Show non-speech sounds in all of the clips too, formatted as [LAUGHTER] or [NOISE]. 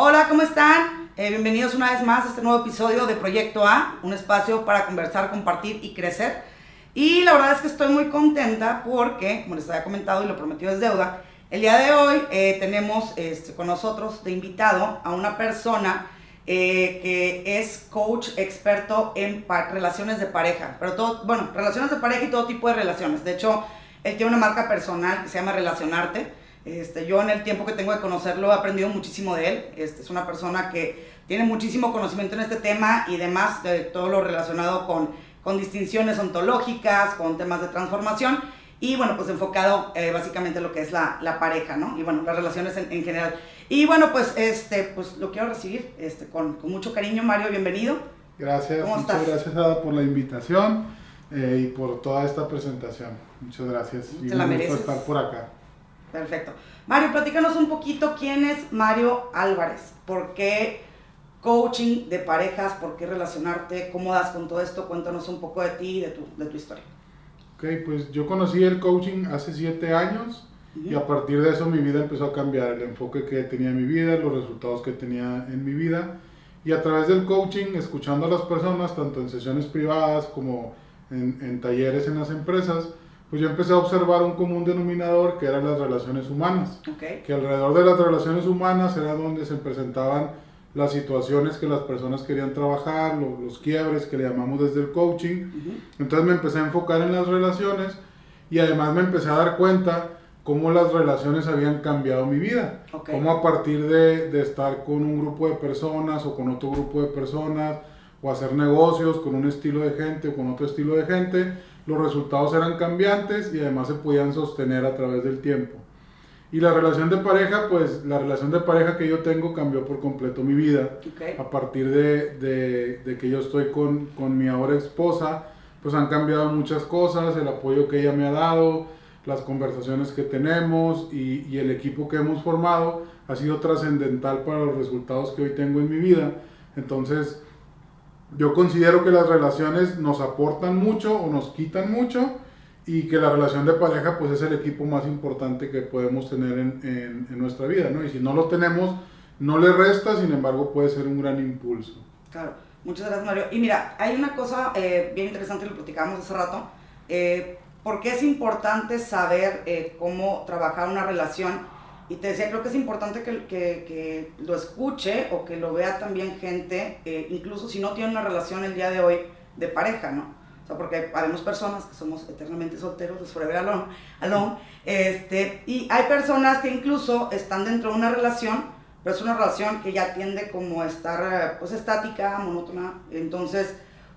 Hola, ¿cómo están? Eh, bienvenidos una vez más a este nuevo episodio de Proyecto A, un espacio para conversar, compartir y crecer. Y la verdad es que estoy muy contenta porque, como les había comentado y lo prometido es deuda, el día de hoy eh, tenemos este, con nosotros de invitado a una persona eh, que es coach experto en relaciones de pareja, pero todo, bueno, relaciones de pareja y todo tipo de relaciones. De hecho, él tiene una marca personal que se llama Relacionarte este, yo en el tiempo que tengo de conocerlo he aprendido muchísimo de él. Este, es una persona que tiene muchísimo conocimiento en este tema y demás, de todo lo relacionado con, con distinciones ontológicas, con temas de transformación y bueno, pues enfocado eh, básicamente en lo que es la, la, pareja, ¿no? Y bueno, las relaciones en, en, general. Y bueno, pues, este, pues lo quiero recibir este, con, con mucho cariño, Mario, bienvenido. Gracias, muchas gracias Ada por la invitación eh, y por toda esta presentación. Muchas gracias. Te y la mereces. estar por acá. Perfecto. Mario, platícanos un poquito quién es Mario Álvarez, por qué coaching de parejas, por qué relacionarte, cómo das con todo esto, cuéntanos un poco de ti y de tu, de tu historia. Ok, pues yo conocí el coaching hace siete años y a partir de eso mi vida empezó a cambiar, el enfoque que tenía en mi vida, los resultados que tenía en mi vida. Y a través del coaching, escuchando a las personas, tanto en sesiones privadas como en, en talleres en las empresas, pues yo empecé a observar un común denominador que eran las relaciones humanas. Que alrededor de las relaciones humanas era donde se presentaban las situaciones que las personas querían trabajar, los, quiebres que le llamamos desde el coaching. Entonces me empecé a enfocar en las relaciones y además me empecé a dar cuenta cómo las relaciones habían cambiado mi vida. Cómo a partir de, de estar con un grupo de personas o con otro grupo de personas o hacer negocios con un estilo de gente o con otro estilo de gente, los resultados eran cambiantes y además se podían sostener a través del tiempo. Y la relación de pareja, pues la relación de pareja que yo tengo cambió por completo mi vida. A partir de, de, de, que yo estoy con, con, mi ahora esposa, pues han cambiado muchas cosas, el apoyo que ella me ha dado, las conversaciones que tenemos y, y el equipo que hemos formado ha sido trascendental para los resultados que hoy tengo en mi vida. Entonces, yo considero que las relaciones nos aportan mucho o nos quitan mucho y que la relación de pareja pues es el equipo más importante que podemos tener en, en, nuestra vida, ¿no? Y si no lo tenemos, no le resta, sin embargo puede ser un gran impulso. Claro, muchas gracias Mario. Y mira, hay una cosa eh, bien interesante, lo platicábamos hace rato, eh, porque es importante saber eh, cómo trabajar una relación y te decía, creo que es importante que, que, que lo escuche o que lo vea también gente, eh, incluso si no tiene una relación el día de hoy de pareja, ¿no? O sea, porque haremos personas que somos eternamente solteros, es forever alone, alone este, y hay personas que incluso están dentro de una relación, pero es una relación que ya tiende como a estar pues estática, monótona, entonces,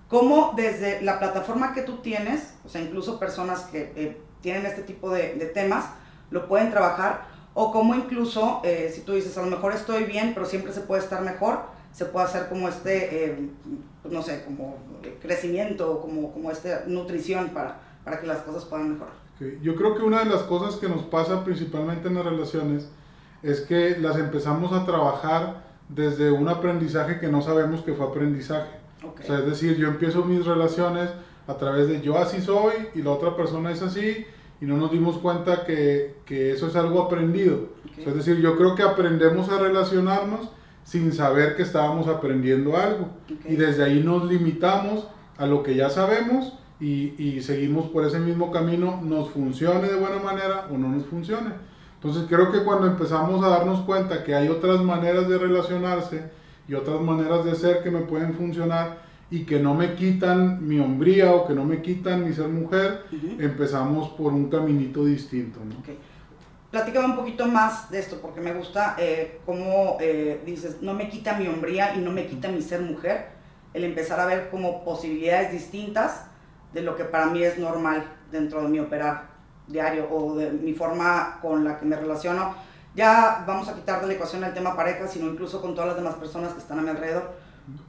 ¿cómo desde la plataforma que tú tienes, o sea, incluso personas que eh, tienen este tipo de, de temas, lo pueden trabajar o como incluso, eh, si tú dices, a lo mejor estoy bien, pero siempre se puede estar mejor, se puede hacer como este, eh, pues no sé, como crecimiento, como, como esta nutrición para, para que las cosas puedan mejorar. Yo creo que una de las cosas que nos pasa principalmente en las relaciones es que las empezamos a trabajar desde un aprendizaje que no sabemos que fue aprendizaje. O sea, es decir, yo empiezo mis relaciones a través de yo así soy y la otra persona es así y no nos dimos cuenta que, que eso es algo aprendido. es decir, yo creo que aprendemos a relacionarnos sin saber que estábamos aprendiendo algo. Y desde ahí nos limitamos a lo que ya sabemos y, y, seguimos por ese mismo camino, nos funcione de buena manera o no nos funcione. Entonces creo que cuando empezamos a darnos cuenta que hay otras maneras de relacionarse y otras maneras de ser que me pueden funcionar, y que no me quitan mi hombría o que no me quitan mi ser mujer, empezamos por un caminito distinto. ¿no? Okay. Platícame un poquito más de esto, porque me gusta eh, cómo eh, dices, no me quita mi hombría y no me quita mi ser mujer, el empezar a ver como posibilidades distintas de lo que para mí es normal dentro de mi operar diario o de mi forma con la que me relaciono. Ya vamos a quitar de la ecuación el tema pareja, sino incluso con todas las demás personas que están a mi alrededor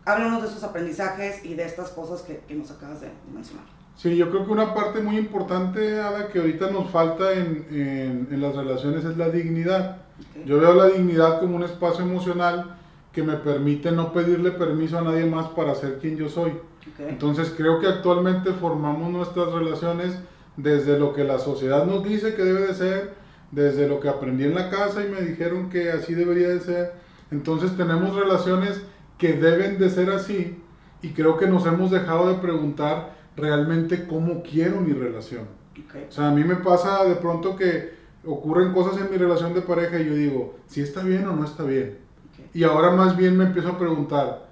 háblanos de esos aprendizajes y de estas cosas que, que nos acabas de, mencionar. Sí, yo creo que una parte muy importante, Ada, que ahorita nos falta en, en, en las relaciones es la dignidad. Okay. Yo veo la dignidad como un espacio emocional que me permite no pedirle permiso a nadie más para ser quien yo soy. Okay. Entonces creo que actualmente formamos nuestras relaciones desde lo que la sociedad nos dice que debe de ser, desde lo que aprendí en la casa y me dijeron que así debería de ser, Entonces tenemos relaciones que deben de ser así y creo que nos hemos dejado de preguntar realmente cómo quiero mi relación. O sea, a mí me pasa de pronto que ocurren cosas en mi relación de pareja y yo digo, si está bien o no está bien. Y ahora más bien me empiezo a preguntar,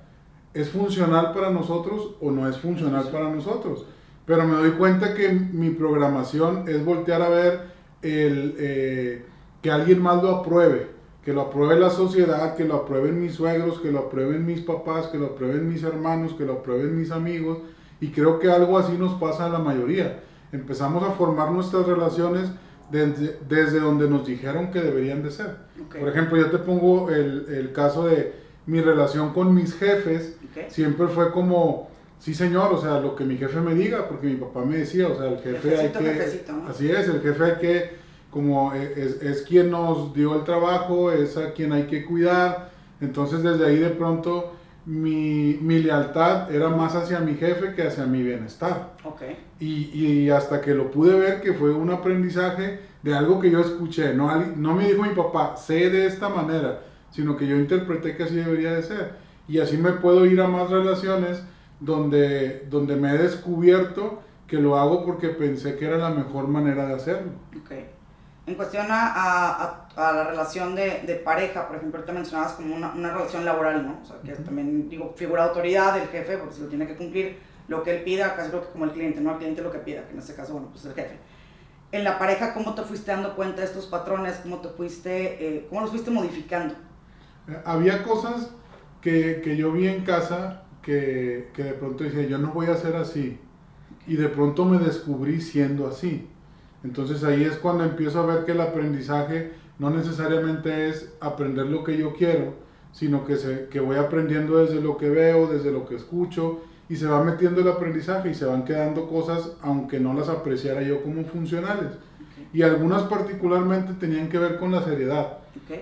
¿es funcional para nosotros o no es funcional para nosotros? Pero me doy cuenta que mi programación es voltear a ver el, eh, que alguien más lo apruebe, que lo apruebe la sociedad, que lo aprueben mis suegros, que lo aprueben mis papás, que lo aprueben mis hermanos, que lo aprueben mis amigos. Y creo que algo así nos pasa a la mayoría. Empezamos a formar nuestras relaciones desde, desde donde nos dijeron que deberían de ser. Por ejemplo, yo te pongo el, el, caso de mi relación con mis jefes. Siempre fue como, sí señor, o sea, lo que mi jefe me diga, porque mi papá me decía, o sea, el jefe hay que... Así es, el jefe hay que como e, es, es, quien nos dio el trabajo, es a quien hay que cuidar. Entonces desde ahí de pronto mi, mi lealtad era más hacia mi jefe que hacia mi bienestar. Okay. Y, y, hasta que lo pude ver que fue un aprendizaje de algo que yo escuché. No, no me dijo mi papá, sé de esta manera, sino que yo interpreté que así debería de ser. Y así me puedo ir a más relaciones donde, donde me he descubierto que lo hago porque pensé que era la mejor manera de hacerlo. Okay. En cuestión a, a, la relación de, de, pareja, por ejemplo, te mencionabas como una, una, relación laboral, ¿no? O sea, que también, digo, figura de autoridad del jefe, porque se lo tiene que cumplir lo que él pida, casi lo que como el cliente, ¿no? El cliente lo que pida, que en este caso, bueno, pues el jefe. En la pareja, ¿cómo te fuiste dando cuenta de estos patrones? ¿Cómo te fuiste, eh, cómo los fuiste modificando? Eh, había cosas que, que, yo vi en casa que, que de pronto decía, yo no voy a ser así. Y de pronto me descubrí siendo así. Entonces ahí es cuando empiezo a ver que el aprendizaje no necesariamente es aprender lo que yo quiero, sino que, se, que voy aprendiendo desde lo que veo, desde lo que escucho, y se va metiendo el aprendizaje y se van quedando cosas, aunque no las apreciara yo como funcionales. Y algunas particularmente tenían que ver con la seriedad.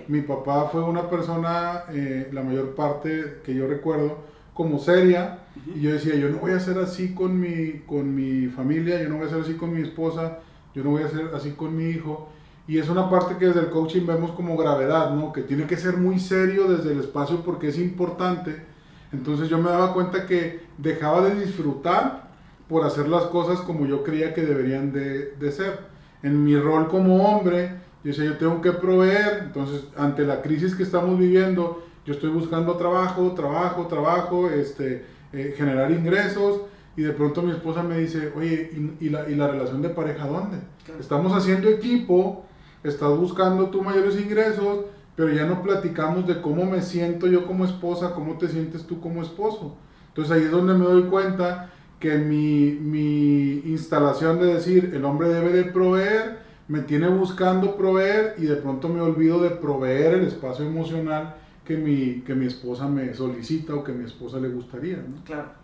Mi papá fue una persona, eh, la mayor parte que yo recuerdo, como seria, y yo decía, yo no voy a ser así con mi, con mi familia, yo no voy a ser así con mi esposa, yo no voy a ser así con mi hijo. Y es una parte que desde el coaching vemos como gravedad, ¿no? Que tiene que ser muy serio desde el espacio porque es importante. Entonces yo me daba cuenta que dejaba de disfrutar por hacer las cosas como yo creía que deberían de, de ser. En mi rol como hombre, yo decía, yo tengo que proveer. Entonces, ante la crisis que estamos viviendo, yo estoy buscando trabajo, trabajo, trabajo, este, eh, generar ingresos y de pronto mi esposa me dice, oye, ¿y, la, y la, relación de pareja dónde? Estamos haciendo equipo, estás buscando tus mayores ingresos, pero ya no platicamos de cómo me siento yo como esposa, cómo te sientes tú como esposo. Entonces ahí es donde me doy cuenta que mi, mi instalación de decir el hombre debe de proveer, me tiene buscando proveer y de pronto me olvido de proveer el espacio emocional que mi, que mi esposa me solicita o que mi esposa le gustaría. ¿no? Claro.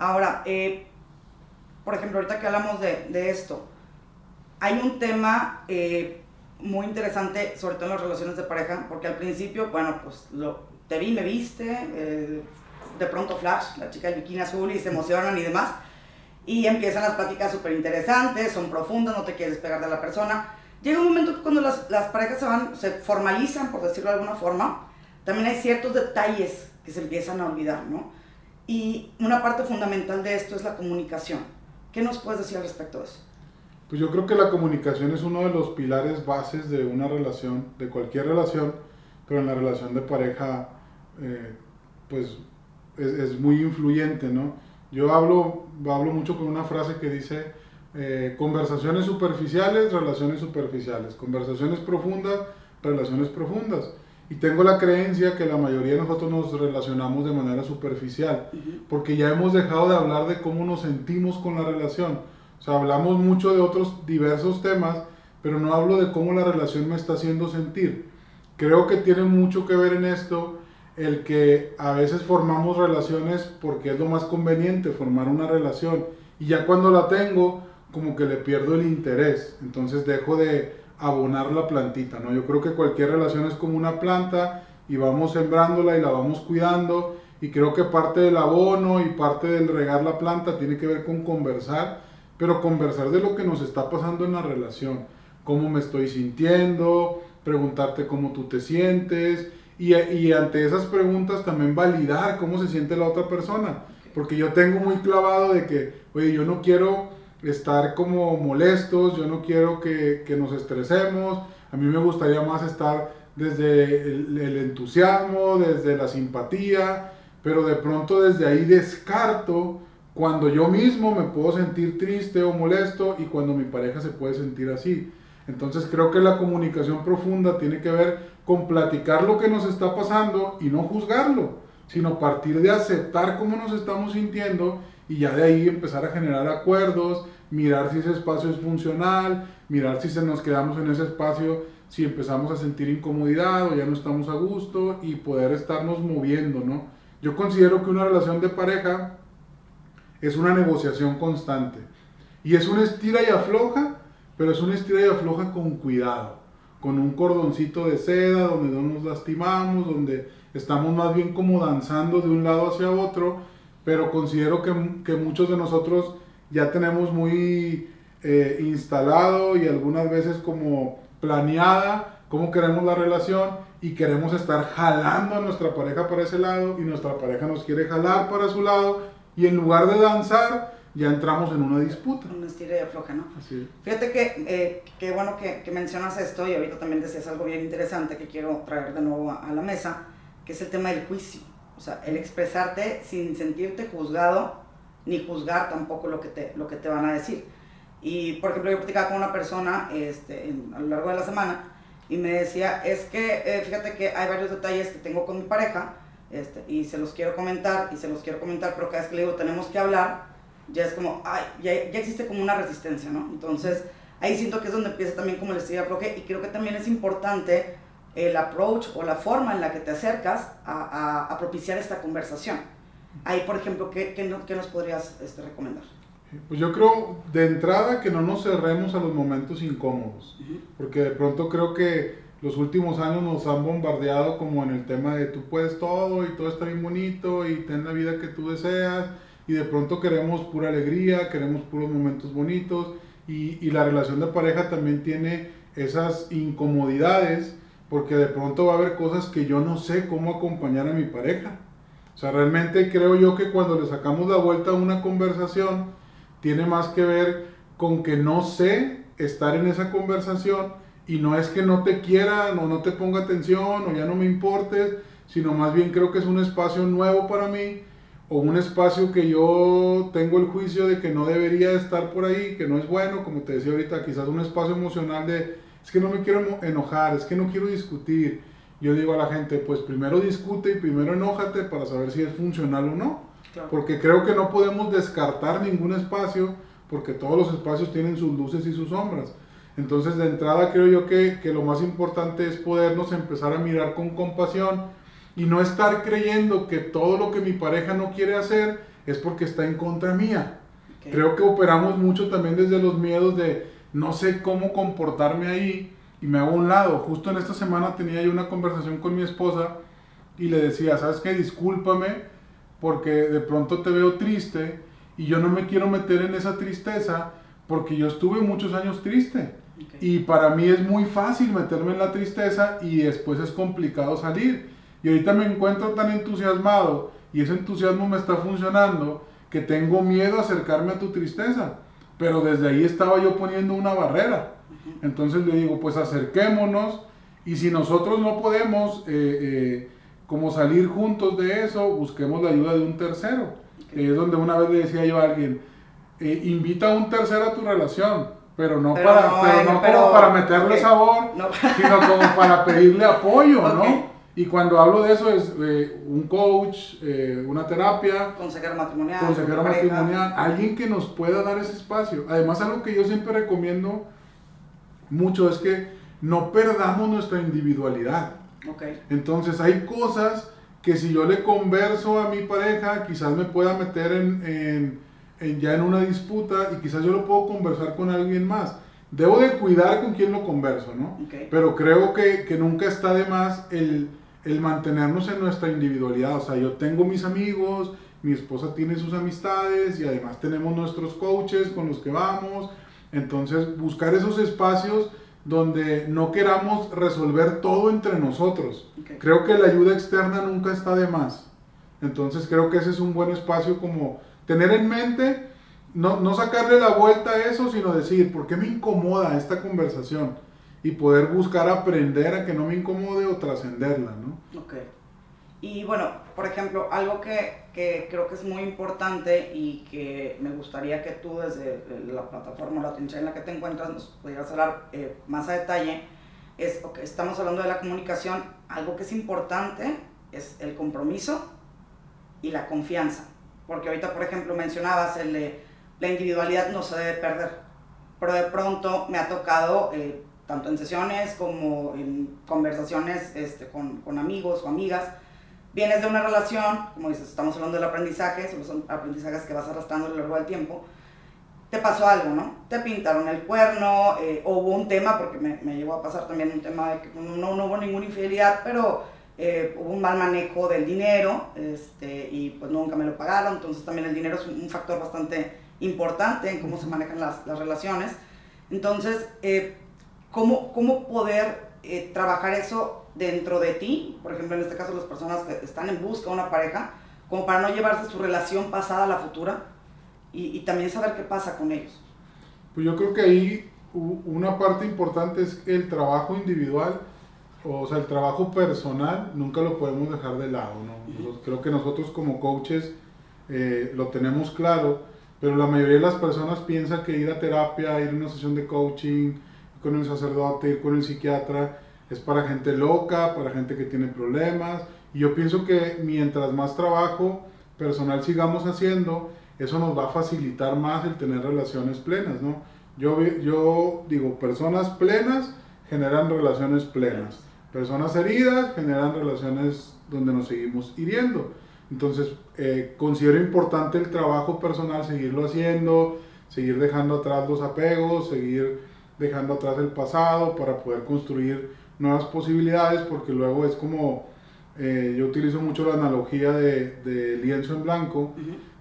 Ahora, eh, por ejemplo, ahorita que hablamos de, de esto, hay un tema eh, muy interesante, sobre todo en las relaciones de pareja, porque al principio, bueno, pues lo, te vi, me viste, eh, de pronto flash, la chica de bikini azul y se emocionan y demás, y empiezan las pláticas súper interesantes, son profundas, no te quieres despegar de la persona. Llega un momento cuando las, las parejas se van, se formalizan, por decirlo de alguna forma, también hay ciertos detalles que se empiezan a olvidar, ¿no? Y una parte fundamental de esto es la comunicación. ¿Qué nos puedes decir al respecto de eso? Pues yo creo que la comunicación es uno de los pilares bases de una relación, de cualquier relación, pero en la relación de pareja, eh, pues es, muy influyente, ¿no? Yo hablo, hablo mucho con una frase que dice, eh, conversaciones superficiales, relaciones superficiales, conversaciones profundas, relaciones profundas. Y tengo la creencia que la mayoría de nosotros nos relacionamos de manera superficial, porque ya hemos dejado de hablar de cómo nos sentimos con la relación. O sea, hablamos mucho de otros diversos temas, pero no hablo de cómo la relación me está haciendo sentir. Creo que tiene mucho que ver en esto el que a veces formamos relaciones porque es lo más conveniente formar una relación y ya cuando la tengo como que le pierdo el interés, entonces dejo de abonar la plantita, ¿no? Yo creo que cualquier relación es como una planta y vamos sembrándola y la vamos cuidando y creo que parte del abono y parte del regar la planta tiene que ver con conversar, pero conversar de lo que nos está pasando en la relación, cómo me estoy sintiendo, preguntarte cómo tú te sientes y, y ante esas preguntas también validar cómo se siente la otra persona. Porque yo tengo muy clavado de que, oye, yo no quiero estar como molestos, yo no quiero que, que nos estresemos, a mí me gustaría más estar desde el, el, entusiasmo, desde la simpatía, pero de pronto desde ahí descarto cuando yo mismo me puedo sentir triste o molesto y cuando mi pareja se puede sentir así. Entonces creo que la comunicación profunda tiene que ver con platicar lo que nos está pasando y no juzgarlo, sino partir de aceptar cómo nos estamos sintiendo y ya de ahí empezar a generar acuerdos, mirar si ese espacio es funcional, mirar si se nos quedamos en ese espacio, si empezamos a sentir incomodidad o ya no estamos a gusto y poder estarnos moviendo, ¿no? Yo considero que una relación de pareja es una negociación constante y es una estira y afloja, pero es una estira y afloja con cuidado, con un cordoncito de seda donde no nos lastimamos, donde estamos más bien como danzando de un lado hacia otro, pero considero que, que muchos de nosotros ya tenemos muy eh, instalado y algunas veces como planeada cómo queremos la relación y queremos estar jalando a nuestra pareja para ese lado y nuestra pareja nos quiere jalar para su lado y en lugar de danzar ya entramos en una disputa. Una estira y afloja, ¿no? Así Fíjate que, eh, qué bueno que, que, mencionas esto y ahorita también decías algo bien interesante que quiero traer de nuevo a, a la mesa, que es el tema del juicio. O sea, el expresarte sin sentirte juzgado ni juzgar tampoco lo que te, lo que te van a decir. Y, por ejemplo, yo platicaba con una persona este, a lo largo de la semana y me decía, es que eh, fíjate que hay varios detalles que tengo con mi pareja este, y se los quiero comentar y se los quiero comentar, pero cada vez que le digo tenemos que hablar, ya es como, ay, ya, ya existe como una resistencia, ¿no? Entonces, ahí siento que es donde empieza también como el estilo afloje y creo que también es importante el approach o la forma en la que te acercas a, a, a propiciar esta conversación. Ahí, por ejemplo, ¿qué, qué, qué nos podrías este, recomendar? Pues yo creo de entrada que no nos cerremos a los momentos incómodos, porque de pronto creo que los últimos años nos han bombardeado como en el tema de tú puedes todo y todo está bien bonito y ten la vida que tú deseas y de pronto queremos pura alegría, queremos puros momentos bonitos y, y la relación de pareja también tiene esas incomodidades porque de pronto va a haber cosas que yo no sé cómo acompañar a mi pareja. O sea, realmente creo yo que cuando le sacamos la vuelta a una conversación, tiene más que ver con que no sé estar en esa conversación y no es que no te quiera o no te ponga atención o ya no me importes, sino más bien creo que es un espacio nuevo para mí o un espacio que yo tengo el juicio de que no debería estar por ahí, que no es bueno, como te decía ahorita, quizás un espacio emocional de, es que no me quiero enojar, es que no quiero discutir. Yo digo a la gente, pues primero discute y primero enójate para saber si es funcional o no. Porque creo que no podemos descartar ningún espacio porque todos los espacios tienen sus luces y sus sombras. Entonces de entrada creo yo que, que, lo más importante es podernos empezar a mirar con compasión y no estar creyendo que todo lo que mi pareja no quiere hacer es porque está en contra mía. Okay. Creo que operamos mucho también desde los miedos de no sé cómo comportarme ahí y me hago a un lado. Justo en esta semana tenía yo una conversación con mi esposa y le decía, ¿sabes qué? Discúlpame porque de pronto te veo triste y yo no me quiero meter en esa tristeza porque yo estuve muchos años triste. Okay. Y para mí es muy fácil meterme en la tristeza y después es complicado salir. Y ahorita me encuentro tan entusiasmado y ese entusiasmo me está funcionando que tengo miedo a acercarme a tu tristeza. Pero desde ahí estaba yo poniendo una barrera. Entonces le digo, pues acerquémonos y si nosotros no podemos... Eh, eh, como salir juntos de eso, busquemos la ayuda de un tercero. Okay. es donde una vez le decía yo a alguien, eh, invita a un tercero a tu relación, pero no, pero para, no, pero no pero, como para meterle okay. sabor, no. sino como para pedirle apoyo, [LAUGHS] okay. ¿no? Y cuando hablo de eso es eh, un coach, eh, una terapia, consejero matrimonial, consejero matrimonial, alguien que nos pueda dar ese espacio. Además, algo que yo siempre recomiendo mucho es que no perdamos nuestra individualidad. Okay. Entonces hay cosas que si yo le converso a mi pareja, quizás me pueda meter en, en, en, ya en una disputa y quizás yo lo puedo conversar con alguien más. Debo de cuidar con quién lo converso, ¿no? Okay. Pero creo que, que, nunca está de más el, el mantenernos en nuestra individualidad. O sea, yo tengo mis amigos, mi esposa tiene sus amistades y además tenemos nuestros coaches con los que vamos. Entonces, buscar esos espacios donde no queramos resolver todo entre nosotros. Creo que la ayuda externa nunca está de más. Entonces creo que ese es un buen espacio como tener en mente, no, no sacarle la vuelta a eso, sino decir, ¿por qué me incomoda esta conversación? Y poder buscar aprender a que no me incomode o trascenderla, ¿no? Ok. Y bueno, por ejemplo, algo que, que, creo que es muy importante y que me gustaría que tú desde la plataforma, la trinchera en la que te encuentras, nos pudieras hablar eh, más a detalle, es, ok, estamos hablando de la comunicación, algo que es importante es el compromiso y la confianza. Porque ahorita, por ejemplo, mencionabas el la individualidad no se debe perder, pero de pronto me ha tocado, eh, tanto en sesiones como en conversaciones este, con, con amigos o amigas, vienes de una relación, como dices, estamos hablando del aprendizaje, son aprendizajes que vas arrastrando a lo largo del tiempo, te pasó algo, ¿no? Te pintaron el cuerno, eh, hubo un tema, porque me, me, llegó a pasar también un tema de que no, no hubo ninguna infidelidad, pero eh, hubo un mal manejo del dinero, este, y pues nunca me lo pagaron, entonces también el dinero es un, factor bastante importante en cómo se manejan las, las relaciones. Entonces, eh, ¿cómo, ¿cómo poder trabajar eso dentro de ti, por ejemplo en este caso las personas que están en busca de una pareja, como para no llevarse su relación pasada a la futura y, también saber qué pasa con ellos. Pues yo creo que ahí una parte importante es el trabajo individual, o sea, el trabajo personal, nunca lo podemos dejar de lado, ¿no? Creo que nosotros como coaches eh, lo tenemos claro, pero la mayoría de las personas piensa que ir a terapia, ir a una sesión de coaching, con el sacerdote, ir con el psiquiatra, es para gente loca, para gente que tiene problemas. Y yo pienso que mientras más trabajo personal sigamos haciendo, eso nos va a facilitar más el tener relaciones plenas, ¿no? Yo, yo digo, personas plenas generan relaciones plenas. Personas heridas generan relaciones donde nos seguimos hiriendo. Entonces, eh, considero importante el trabajo personal, seguirlo haciendo, seguir dejando atrás los apegos, seguir dejando atrás el pasado para poder construir nuevas posibilidades porque luego es como, eh, yo utilizo mucho la analogía de, lienzo en blanco,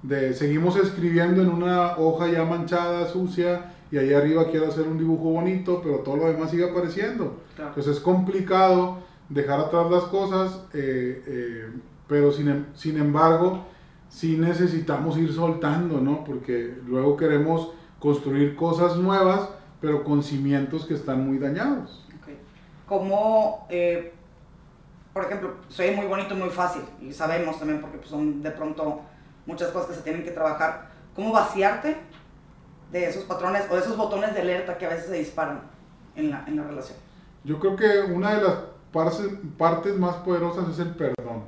de seguimos escribiendo en una hoja ya manchada, sucia, y ahí arriba quiero hacer un dibujo bonito, pero todo lo demás sigue apareciendo. Entonces es complicado dejar atrás las cosas, eh, eh, pero sin, em, sin embargo, sí necesitamos ir soltando, ¿no? Porque luego queremos construir cosas nuevas, pero con cimientos que están muy dañados cómo, eh, por ejemplo, soy muy bonito, muy fácil, y sabemos también porque pues, son de pronto muchas cosas que se tienen que trabajar, cómo vaciarte de esos patrones o de esos botones de alerta que a veces se disparan en la, en la relación. Yo creo que una de las partes, partes más poderosas es el perdón.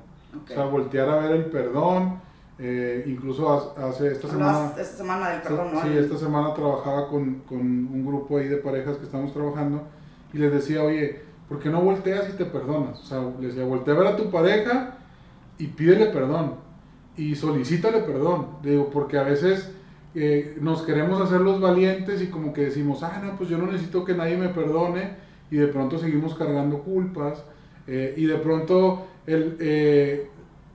O sea, voltear a ver el perdón. Eh, incluso hace esta semana... Esta semana del perdón, ¿no? Sí, esta semana trabajaba con, con, un grupo ahí de parejas que estamos trabajando y les decía, oye, ¿por qué no volteas y te perdonas? O sea, le decía, voltea a ver a tu pareja y pídele perdón y solicítale perdón. Digo, porque a veces eh, nos queremos hacer los valientes y como que decimos, ah, no, pues yo no necesito que nadie me perdone y de pronto seguimos cargando culpas eh, y de pronto el,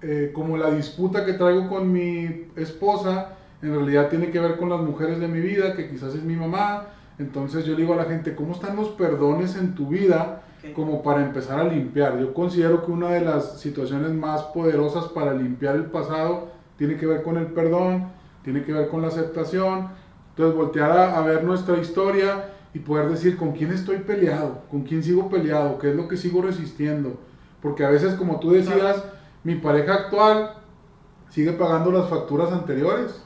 eh, como la disputa que traigo con mi esposa en realidad tiene que ver con las mujeres de mi vida, que quizás es mi mamá. Entonces yo digo a la gente, ¿cómo están los perdones en tu vida? como para empezar a limpiar. Yo considero que una de las situaciones más poderosas para limpiar el pasado tiene que ver con el perdón, tiene que ver con la aceptación. Entonces voltear a, ver nuestra historia y poder decir con quién estoy peleado, con quién sigo peleado, qué es lo que sigo resistiendo. Porque a veces, como tú decías, mi pareja actual sigue pagando las facturas anteriores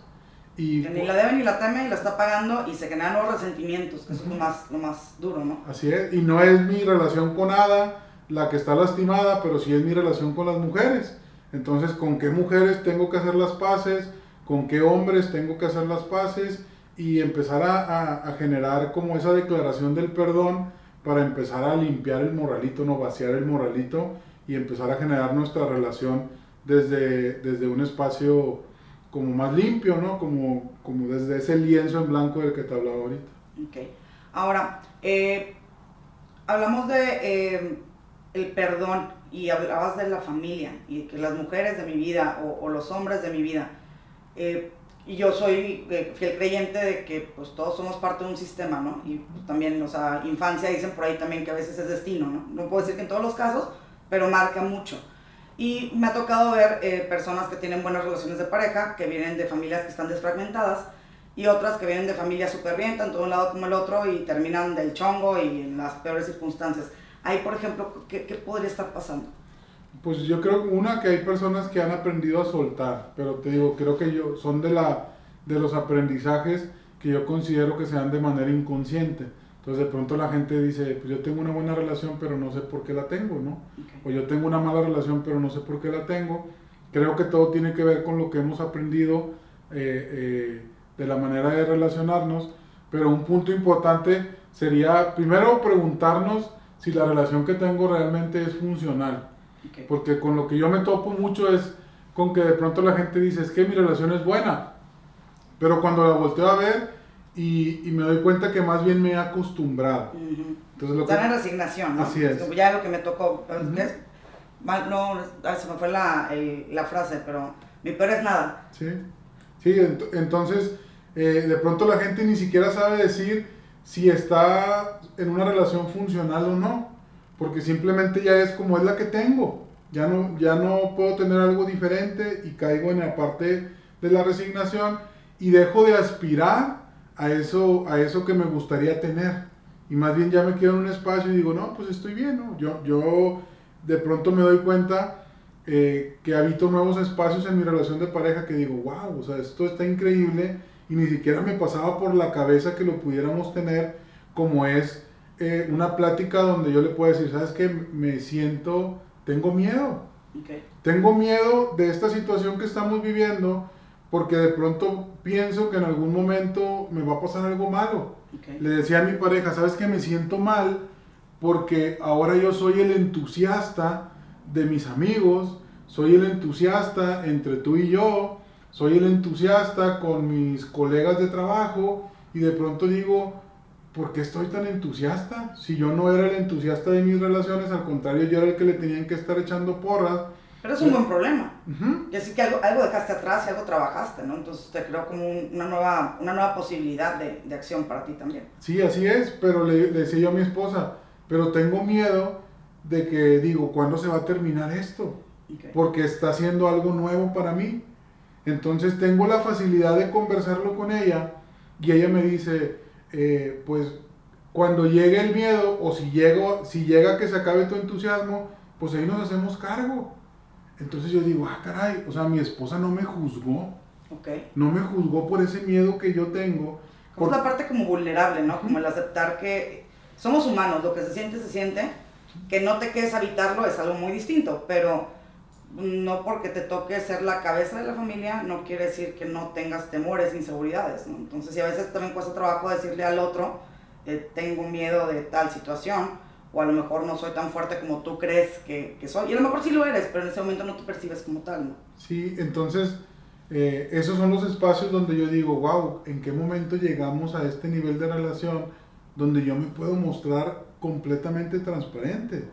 y, que ni la debe ni la teme y la está pagando y se generan los resentimientos, que es lo más, lo más duro, ¿no? Así es, y no es mi relación con Ada la que está lastimada, pero sí es mi relación con las mujeres. Entonces, ¿con qué mujeres tengo que hacer las paces? ¿Con qué hombres tengo que hacer las paces? Y empezar a, a, generar como esa declaración del perdón para empezar a limpiar el moralito, no vaciar el moralito y empezar a generar nuestra relación desde, desde un espacio como más limpio, ¿no? Como, como desde ese lienzo en blanco del que te hablaba ahorita. Ok. Ahora, eh, hablamos de eh, el perdón y hablabas de la familia y que las mujeres de mi vida o, los hombres de mi vida, eh, y yo soy eh, fiel creyente de que pues todos somos parte de un sistema, ¿no? Y pues, también, o sea, infancia dicen por ahí también que a veces es destino, ¿no? No puedo decir que en todos los casos, pero marca mucho. Y me ha tocado ver eh, personas que tienen buenas relaciones de pareja, que vienen de familias que están desfragmentadas, y otras que vienen de familias súper bien, tanto un lado como el otro, y terminan del chongo y en las peores circunstancias. Ahí, por ejemplo, ¿qué, qué podría estar pasando? Pues yo creo una que hay personas que han aprendido a soltar, pero te digo, creo que yo son de la de los aprendizajes que yo considero que se dan de manera inconsciente. Entonces de pronto la gente dice, pues yo tengo una buena relación, pero no sé por qué la tengo, ¿no? O yo tengo una mala relación, pero no sé por qué la tengo. Creo que todo tiene que ver con lo que hemos aprendido eh, eh, de la manera de relacionarnos, pero un punto importante sería primero preguntarnos si la relación que tengo realmente es funcional. Porque con lo que yo me topo mucho es con que de pronto la gente dice, es que mi relación es buena, pero cuando la volteo a ver y, y me doy cuenta que más bien me he acostumbrado. Entonces, lo Están en resignación, ¿no? Así es. Ya lo que me tocó, no, se me fue la, la, frase, pero mi peor es nada. Sí, sí entonces eh, de pronto la gente ni siquiera sabe decir si está en una relación funcional o no, porque simplemente ya es como es la que tengo. Ya no, ya no puedo tener algo diferente y caigo en la parte de la resignación y dejo de aspirar a eso, a eso que me gustaría tener. Y más bien ya me quedo en un espacio y digo, no, pues estoy bien, ¿no? Yo, yo de pronto me doy cuenta eh, que habito nuevos espacios en mi relación de pareja que digo, wow, o sea, esto está increíble y ni siquiera me pasaba por la cabeza que lo pudiéramos tener como es eh, una plática donde yo le puedo decir, ¿sabes qué? Me siento, tengo miedo. Tengo miedo de esta situación que estamos viviendo porque de pronto pienso que en algún momento me va a pasar algo malo. Le decía a mi pareja, ¿sabes que me siento mal? Porque ahora yo soy el entusiasta de mis amigos, soy el entusiasta entre tú y yo, soy el entusiasta con mis colegas de trabajo y de pronto digo, ¿por qué estoy tan entusiasta? Si yo no era el entusiasta de mis relaciones, al contrario, yo era el que le tenían que estar echando porras pero es un buen problema. Y así que algo, algo dejaste atrás y algo trabajaste, ¿no? Entonces te creo como una, nueva, una nueva posibilidad de, de acción para ti también. Sí, así es, pero le, le, decía yo a mi esposa, pero tengo miedo de que digo, ¿cuándo se va a terminar esto? Porque está haciendo algo nuevo para mí. Entonces tengo la facilidad de conversarlo con ella y ella me dice, eh, pues cuando llegue el miedo o si, llego, si llega que se acabe tu entusiasmo, pues ahí nos hacemos cargo. Entonces yo digo, ah, caray, o sea, mi esposa no me juzgó. Okay. No me juzgó por ese miedo que yo tengo. Es la parte como vulnerable, ¿no? Como el aceptar que somos humanos, lo que se siente, se siente. Que no te quedes habitarlo es algo muy distinto, pero no porque te toque ser la cabeza de la familia, no quiere decir que no tengas temores, inseguridades, ¿no? Entonces, si a veces también cuesta trabajo decirle al otro, eh, tengo miedo de tal situación, o a lo mejor no soy tan fuerte como tú crees que, que, soy. Y a lo mejor sí lo eres, pero en ese momento no te percibes como tal, ¿no? Sí, entonces eh, esos son los espacios donde yo digo, wow, ¿en qué momento llegamos a este nivel de relación donde yo me puedo mostrar completamente transparente?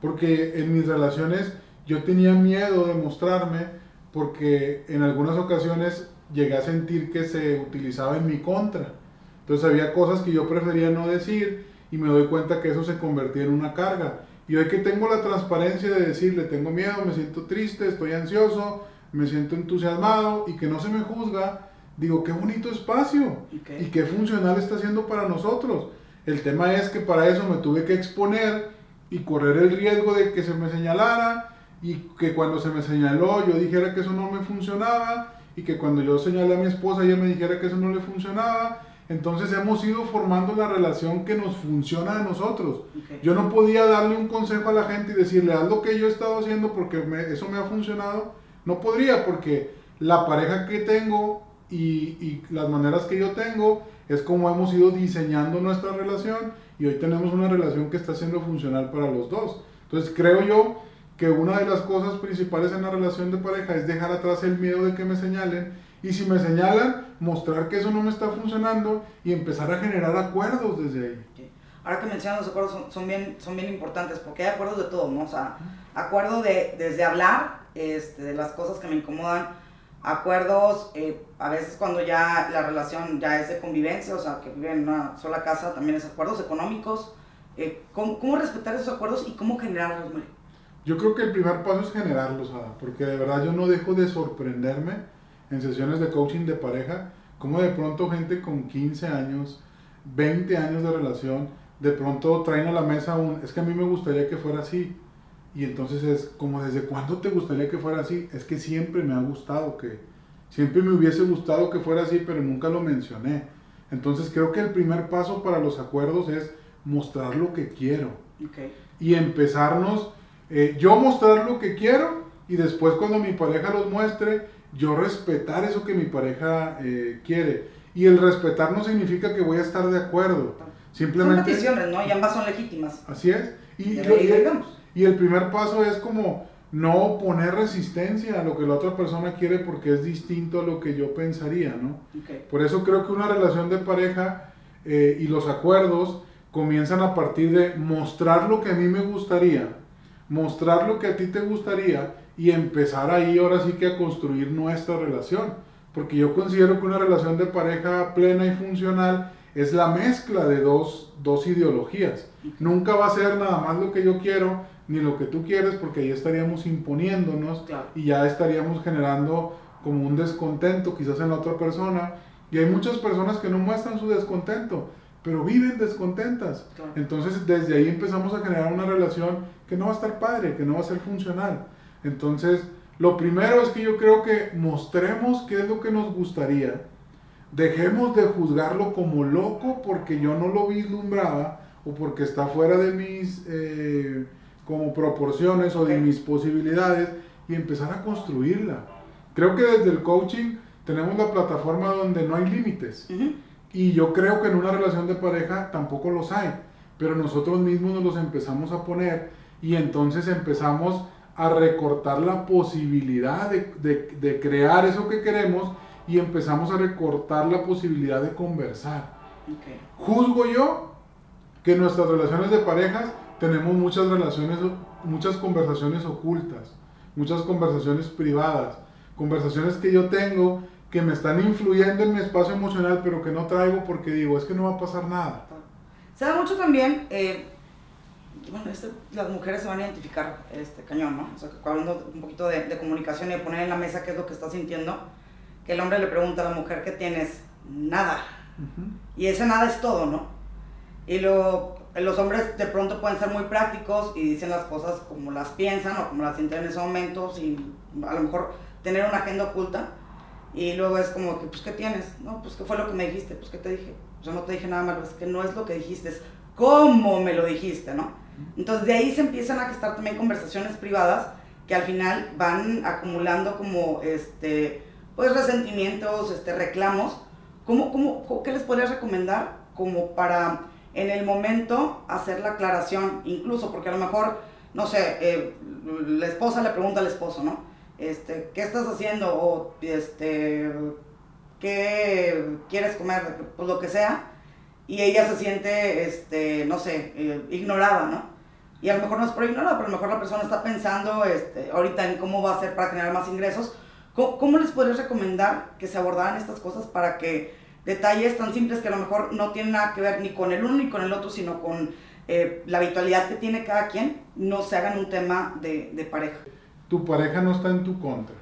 Porque en mis relaciones yo tenía miedo de mostrarme porque en algunas ocasiones llegué a sentir que se utilizaba en mi contra. Entonces había cosas que yo prefería no decir y me doy cuenta que eso se convertía en una carga. Y hoy que tengo la transparencia de decirle, tengo miedo, me siento triste, estoy ansioso, me siento entusiasmado y que no se me juzga, digo, qué bonito espacio y qué funcional está haciendo para nosotros. El tema es que para eso me tuve que exponer y correr el riesgo de que se me señalara y que cuando se me señaló yo dijera que eso no me funcionaba y que cuando yo señalé a mi esposa ella me dijera que eso no le funcionaba entonces hemos ido formando la relación que nos funciona a nosotros. Yo no podía darle un consejo a la gente y decirle, haz lo que yo he estado haciendo porque eso me ha funcionado. No podría porque la pareja que tengo y, y, las maneras que yo tengo es como hemos ido diseñando nuestra relación y hoy tenemos una relación que está siendo funcional para los dos. Entonces creo yo que una de las cosas principales en la relación de pareja es dejar atrás el miedo de que me señalen y si me señalan, mostrar que eso no me está funcionando y empezar a generar acuerdos desde ahí. Ahora que mencionas los acuerdos son, bien, son bien importantes porque hay acuerdos de todo, ¿no? O sea, acuerdo de, desde hablar este, de las cosas que me incomodan acuerdos, eh, a veces cuando ya la relación ya es de convivencia, o sea, que viven en una sola casa, también es acuerdos económicos. Eh, ¿cómo, ¿cómo, respetar esos acuerdos y cómo generarlos, Yo creo que el primer paso es generarlos, porque de verdad yo no dejo de sorprenderme en sesiones de coaching de pareja, como de pronto gente con 15 años, 20 años de relación, de pronto traen a la mesa un, es que a mí me gustaría que fuera así. Y entonces es como, ¿desde cuándo te gustaría que fuera así? Es que siempre me ha gustado que, siempre me hubiese gustado que fuera así, pero nunca lo mencioné. Entonces creo que el primer paso para los acuerdos es mostrar lo que quiero. Y empezarnos, eh, yo mostrar lo que quiero y después cuando mi pareja los muestre, yo respetar eso que mi pareja eh, quiere. Y el respetar no significa que voy a estar de acuerdo. Simplemente, son peticiones, ¿no? Y ambas son legítimas. Así es. Y, y el primer paso es como no poner resistencia a lo que la otra persona quiere porque es distinto a lo que yo pensaría, ¿no? Por eso creo que una relación de pareja eh, y los acuerdos comienzan a partir de mostrar lo que a mí me gustaría, mostrar lo que a ti te gustaría y empezar ahí ahora sí que a construir nuestra relación. Porque yo considero que una relación de pareja plena y funcional es la mezcla de dos, dos ideologías. Nunca va a ser nada más lo que yo quiero, ni lo que tú quieres, porque ahí estaríamos imponiéndonos y ya estaríamos generando como un descontento quizás en la otra persona. Y hay muchas personas que no muestran su descontento, pero viven descontentas. Entonces desde ahí empezamos a generar una relación que no va a estar padre, que no va a ser funcional. Entonces, lo primero es que yo creo que mostremos qué es lo que nos gustaría. Dejemos de juzgarlo como loco porque yo no lo vislumbraba o porque está fuera de mis... Eh, como proporciones o de mis posibilidades y empezar a construirla. Creo que desde el coaching tenemos la plataforma donde no hay límites. Y yo creo que en una relación de pareja tampoco los hay. Pero nosotros mismos nos los empezamos a poner y entonces empezamos a recortar la posibilidad de, de, de crear eso que queremos y empezamos a recortar la posibilidad de conversar. Juzgo yo que nuestras relaciones de parejas tenemos muchas relaciones, muchas conversaciones ocultas, muchas conversaciones privadas, conversaciones que yo tengo que me están influyendo en mi espacio emocional, pero que no traigo porque digo, es que no va a pasar nada. Se da mucho también, eh, bueno, este, las mujeres se van a identificar este cañón, ¿no? O sea, hablando un poquito de, comunicación y de poner en la mesa qué es lo que está sintiendo, que el hombre le pregunta a la mujer, ¿qué tienes? Nada. Y ese nada es todo, ¿no? Y lo, los hombres de pronto pueden ser muy prácticos y dicen las cosas como las piensan o como las sienten en ese momento, sin a lo mejor tener una agenda oculta. Y luego es como que, pues, ¿qué tienes? No, pues, ¿qué fue lo que me dijiste? Pues, ¿qué te dije? Yo no te dije nada malo, es que no es lo que dijiste, es cómo me lo dijiste, ¿no? Entonces, de ahí se empiezan a gestar también conversaciones privadas que al final van acumulando como, este, pues, resentimientos, este, reclamos. ¿Cómo, cómo, ¿Qué les podrías recomendar como para en el momento hacer la aclaración, incluso porque a lo mejor, no sé, eh, la esposa le pregunta al esposo, ¿no? Este, ¿qué estás haciendo? O, este, ¿qué quieres comer? Pues lo que sea. Y ella se siente, este, no sé, eh, ignorada, ¿no? Y a lo mejor no es por ignorada, pero a lo mejor la persona está pensando este, ahorita en cómo va a hacer para generar más ingresos. ¿Cómo, cómo les podrías recomendar que se abordaran estas cosas para que detalles tan simples que a lo mejor no tienen nada que ver ni con el uno ni con el otro, sino con eh, la habitualidad que tiene cada quien, no se hagan un tema de, de pareja. Tu pareja no está en tu contra,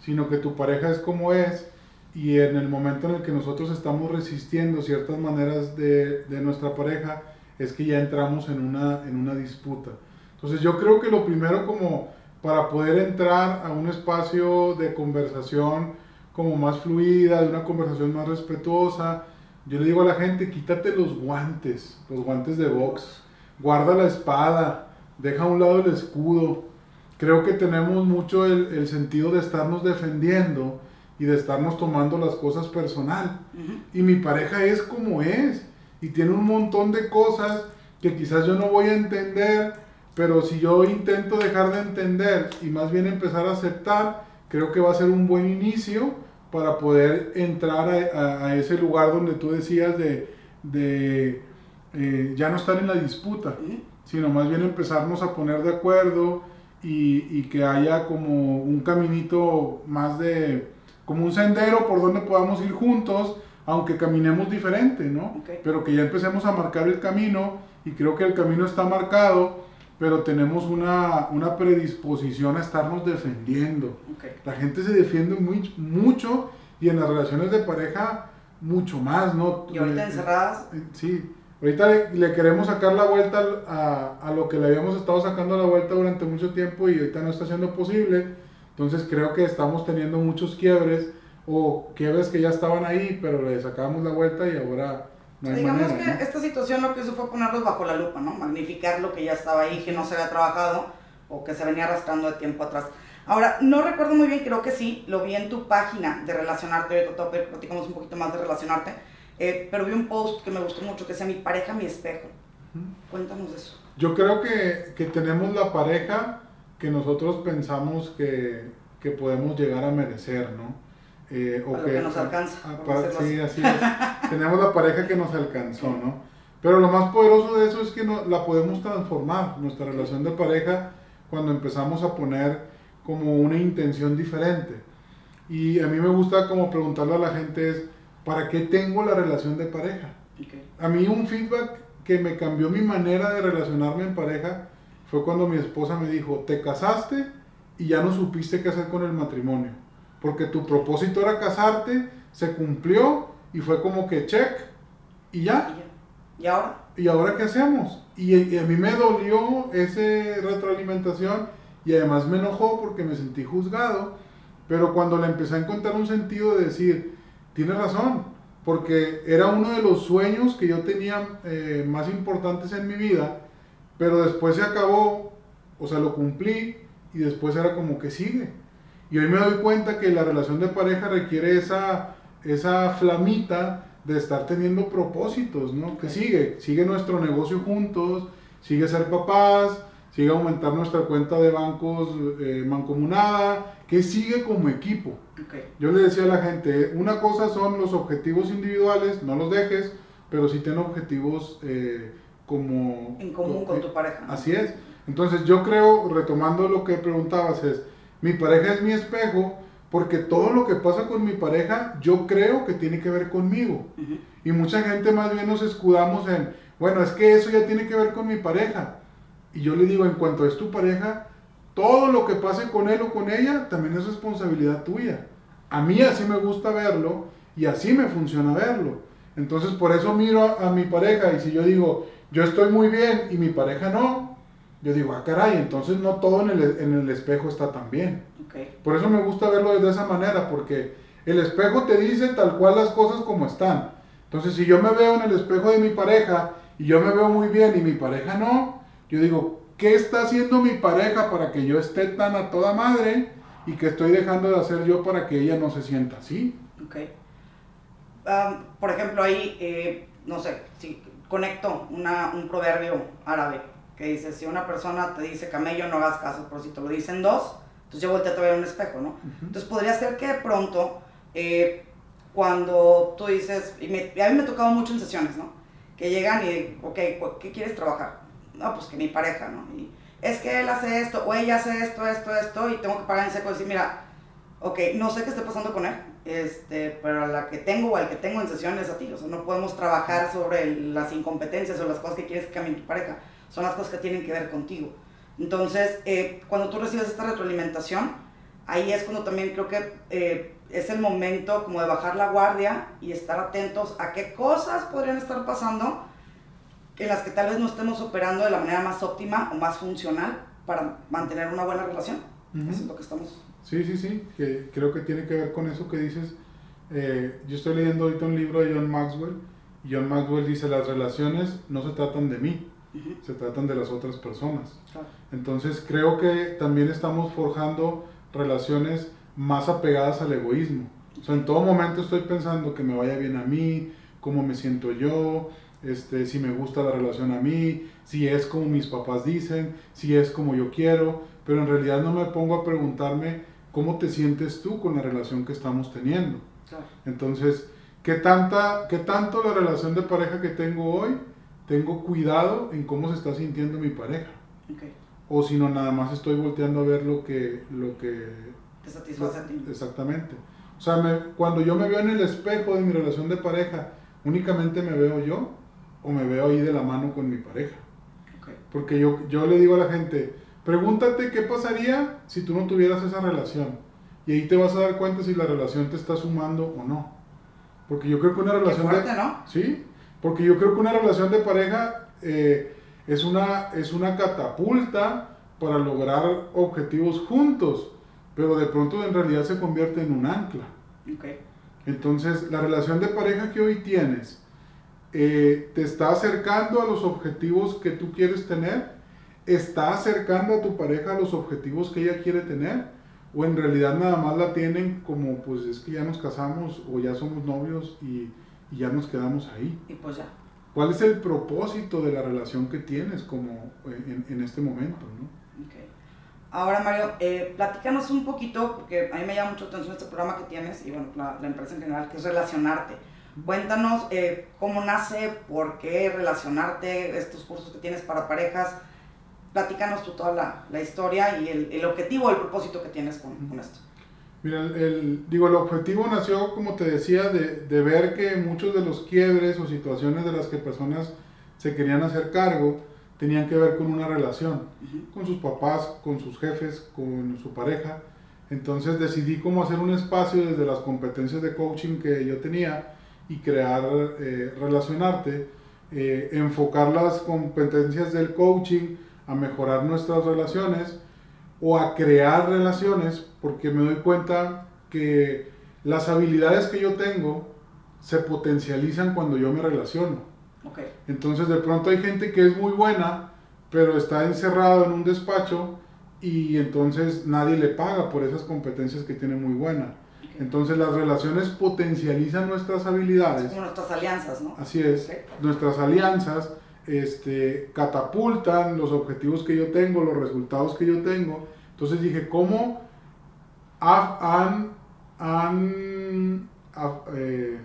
sino que tu pareja es como es y en el momento en el que nosotros estamos resistiendo ciertas maneras de, de nuestra pareja, es que ya entramos en una, en una disputa. Entonces yo creo que lo primero como para poder entrar a un espacio de conversación, como más fluida, de una conversación más respetuosa. Yo le digo a la gente, quítate los guantes, los guantes de box, guarda la espada, deja a un lado el escudo. Creo que tenemos mucho el, sentido de estarnos defendiendo y de estarnos tomando las cosas personal. Y mi pareja es como es y tiene un montón de cosas que quizás yo no voy a entender, pero si yo intento dejar de entender y más bien empezar a aceptar, creo que va a ser un buen inicio para poder entrar a, ese lugar donde tú decías de, eh, ya no estar en la disputa, sino más bien empezarnos a poner de acuerdo y, y, que haya como un caminito más de, como un sendero por donde podamos ir juntos, aunque caminemos diferente, ¿no? Pero que ya empecemos a marcar el camino y creo que el camino está marcado, pero tenemos una, una predisposición a estarnos defendiendo. La gente se defiende muy, mucho y en las relaciones de pareja mucho más, ¿no? Y ahorita encerradas. Eh, sí, ahorita le, queremos sacar la vuelta a, a, lo que le habíamos estado sacando la vuelta durante mucho tiempo y ahorita no está siendo posible. Entonces creo que estamos teniendo muchos quiebres o quiebres que ya estaban ahí, pero le sacamos la vuelta y ahora no hay Digamos manera, que esta situación lo que hizo fue ponerlos bajo la lupa, ¿no? Magnificar lo que ya estaba ahí, que no se había trabajado o que se venía arrastrando de tiempo atrás. Ahora, no recuerdo muy bien, creo que sí, lo vi en tu página de Relacionarte, ahorita platicamos un poquito más de Relacionarte, eh, pero vi un post que me gustó mucho que decía mi pareja, mi espejo. Cuéntanos de eso. Yo creo que, que tenemos la pareja que nosotros pensamos que, que podemos llegar a merecer, ¿no? Eh, o que, nos alcanza. sí, así es. [LAUGHS] tenemos la pareja que nos alcanzó, ¿no? Pero lo más poderoso de eso es que no, la podemos transformar, nuestra relación de pareja, cuando empezamos a poner como una intención diferente. Y a mí me gusta como preguntarle a la gente es, ¿para qué tengo la relación de pareja? A mí un feedback que me cambió mi manera de relacionarme en pareja fue cuando mi esposa me dijo, te casaste y ya no supiste qué hacer con el matrimonio. Porque tu propósito era casarte, se cumplió y fue como que check y ya. ¿Y ahora? ¿Y ahora qué hacemos? Y, y a mí me dolió esa retroalimentación y además me enojó porque me sentí juzgado, pero cuando le empecé a encontrar un sentido de decir, tiene razón, porque era uno de los sueños que yo tenía eh, más importantes en mi vida, pero después se acabó, o sea, lo cumplí y después era como que sigue. Y hoy me doy cuenta que la relación de pareja requiere esa, esa flamita de estar teniendo propósitos, ¿no? Que sigue, sigue nuestro negocio juntos, sigue ser papás, sigue aumentar nuestra cuenta de bancos eh, mancomunada, que sigue como equipo. Yo le decía a la gente, una cosa son los objetivos individuales, no los dejes, pero sí ten objetivos eh, como... En común con, tu pareja. Así es. Entonces yo creo, retomando lo que preguntabas, es, mi pareja es mi espejo, porque todo lo que pasa con mi pareja, yo creo que tiene que ver conmigo. Y mucha gente más bien nos escudamos en, bueno, es que eso ya tiene que ver con mi pareja. Y yo le digo, en cuanto es tu pareja, todo lo que pase con él o con ella también es responsabilidad tuya. A mí así me gusta verlo y así me funciona verlo. Entonces por eso miro a, mi pareja y si yo digo, yo estoy muy bien y mi pareja no, yo digo, ah, caray, entonces no todo en el, en el espejo está tan bien. Por eso me gusta verlo de esa manera, porque el espejo te dice tal cual las cosas como están. Entonces si yo me veo en el espejo de mi pareja y yo me veo muy bien y mi pareja no, yo digo, ¿qué está haciendo mi pareja para que yo esté tan a toda madre y que estoy dejando de hacer yo para que ella no se sienta así? Ok. por ejemplo, ahí, eh, no sé, si conecto una, un proverbio árabe que dice, si una persona te dice camello, no hagas caso, pero si te lo dicen dos, entonces yo volteo a ver un espejo, ¿no? Entonces podría ser que de pronto, eh, cuando tú dices, y, a mí me ha tocado mucho en sesiones, ¿no? Que llegan y, ok, ¿qué quieres trabajar? no, pues que mi pareja, ¿no? Y es que él hace esto, o ella hace esto, esto, esto, y tengo que parar en seco y decir, mira, ok, no sé qué esté pasando con él, este, pero la que tengo o al que tengo en sesión es a ti, o sea, no podemos trabajar sobre las incompetencias o las cosas que quieres que cambie tu pareja, son las cosas que tienen que ver contigo. Entonces, eh, cuando tú recibes esta retroalimentación, ahí es cuando también creo que eh, es el momento como de bajar la guardia y estar atentos a qué cosas podrían estar pasando en las que tal vez no estemos operando de la manera más óptima o más funcional para mantener una buena relación. Eso es lo que estamos. Sí, sí, sí, que creo que tiene que ver con eso que dices. Eh, yo estoy leyendo ahorita un libro de John Maxwell y John Maxwell dice las relaciones no se tratan de mí, se tratan de las otras personas. Entonces creo que también estamos forjando relaciones más apegadas al egoísmo. O sea, en todo momento estoy pensando que me vaya bien a mí, cómo me siento yo, este, si me gusta la relación a mí, si es como mis papás dicen, si es como yo quiero, pero en realidad no me pongo a preguntarme cómo te sientes tú con la relación que estamos teniendo. Entonces, ¿qué, tanta, ¿qué tanto la relación de pareja que tengo hoy, tengo cuidado en cómo se está sintiendo mi pareja? o si no nada más estoy volteando a ver lo que... Lo que Te satisface a ti. Exactamente. O sea, me- cuando yo me veo en el espejo de mi relación de pareja, únicamente me veo yo o me veo ahí de la mano con mi pareja. Ok. Porque yo, yo le digo a la gente, pregúntate qué pasaría si tú no tuvieras esa relación. Y ahí te vas a dar cuenta si la relación te está sumando o no. Porque yo creo que una relación fuerte, de... ¿no? Sí, porque yo creo que una relación de pareja eh, es, una, es una catapulta para lograr objetivos juntos, pero de pronto en realidad se convierte en un ancla. Ok. Entonces, la relación de pareja que hoy tienes eh, te está acercando a los objetivos que tú quieres tener, está acercando a tu pareja a los objetivos que ella quiere tener, o en realidad nada más la tienen como, pues es que ya nos casamos o ya somos novios y, y ya nos quedamos ahí. Y pues ya. ¿Cuál es el propósito de la relación que tienes como en, en este momento? ¿no? Ok. Ahora, Mario, eh, platícanos un poquito, porque a mí me llama mucho atención este programa que tienes y bueno, la, la empresa en general, que es relacionarte. Cuéntanos eh, cómo nace, por qué relacionarte, estos cursos que tienes para parejas. Platícanos tú toda la, la historia y el, el objetivo, el propósito que tienes con, con esto. Mira, el, el- digo, el objetivo nació, como te decía, de, de ver que muchos de los quiebres o situaciones de las que personas se querían hacer cargo tenían que ver con una relación, Ujú. con sus papás, con sus jefes, con su pareja. Entonces decidí cómo hacer un espacio desde las competencias de coaching que yo tenía y crear eh, Relacionarte, eh, enfocar las competencias del coaching a mejorar nuestras relaciones o a crear relaciones porque me doy cuenta que las habilidades que yo tengo se potencializan cuando yo me relaciono. Entonces de pronto hay gente que es muy buena, pero está encerrado en un despacho y entonces nadie le paga por esas competencias que tiene muy buena. Entonces las relaciones potencializan nuestras Es habilidades. como nuestras alianzas, ¿no? Así es. Nuestras alianzas este, catapultan los objetivos que yo tengo, los resultados que yo tengo. Entonces dije, ¿cómo ha- han, han ha- eh,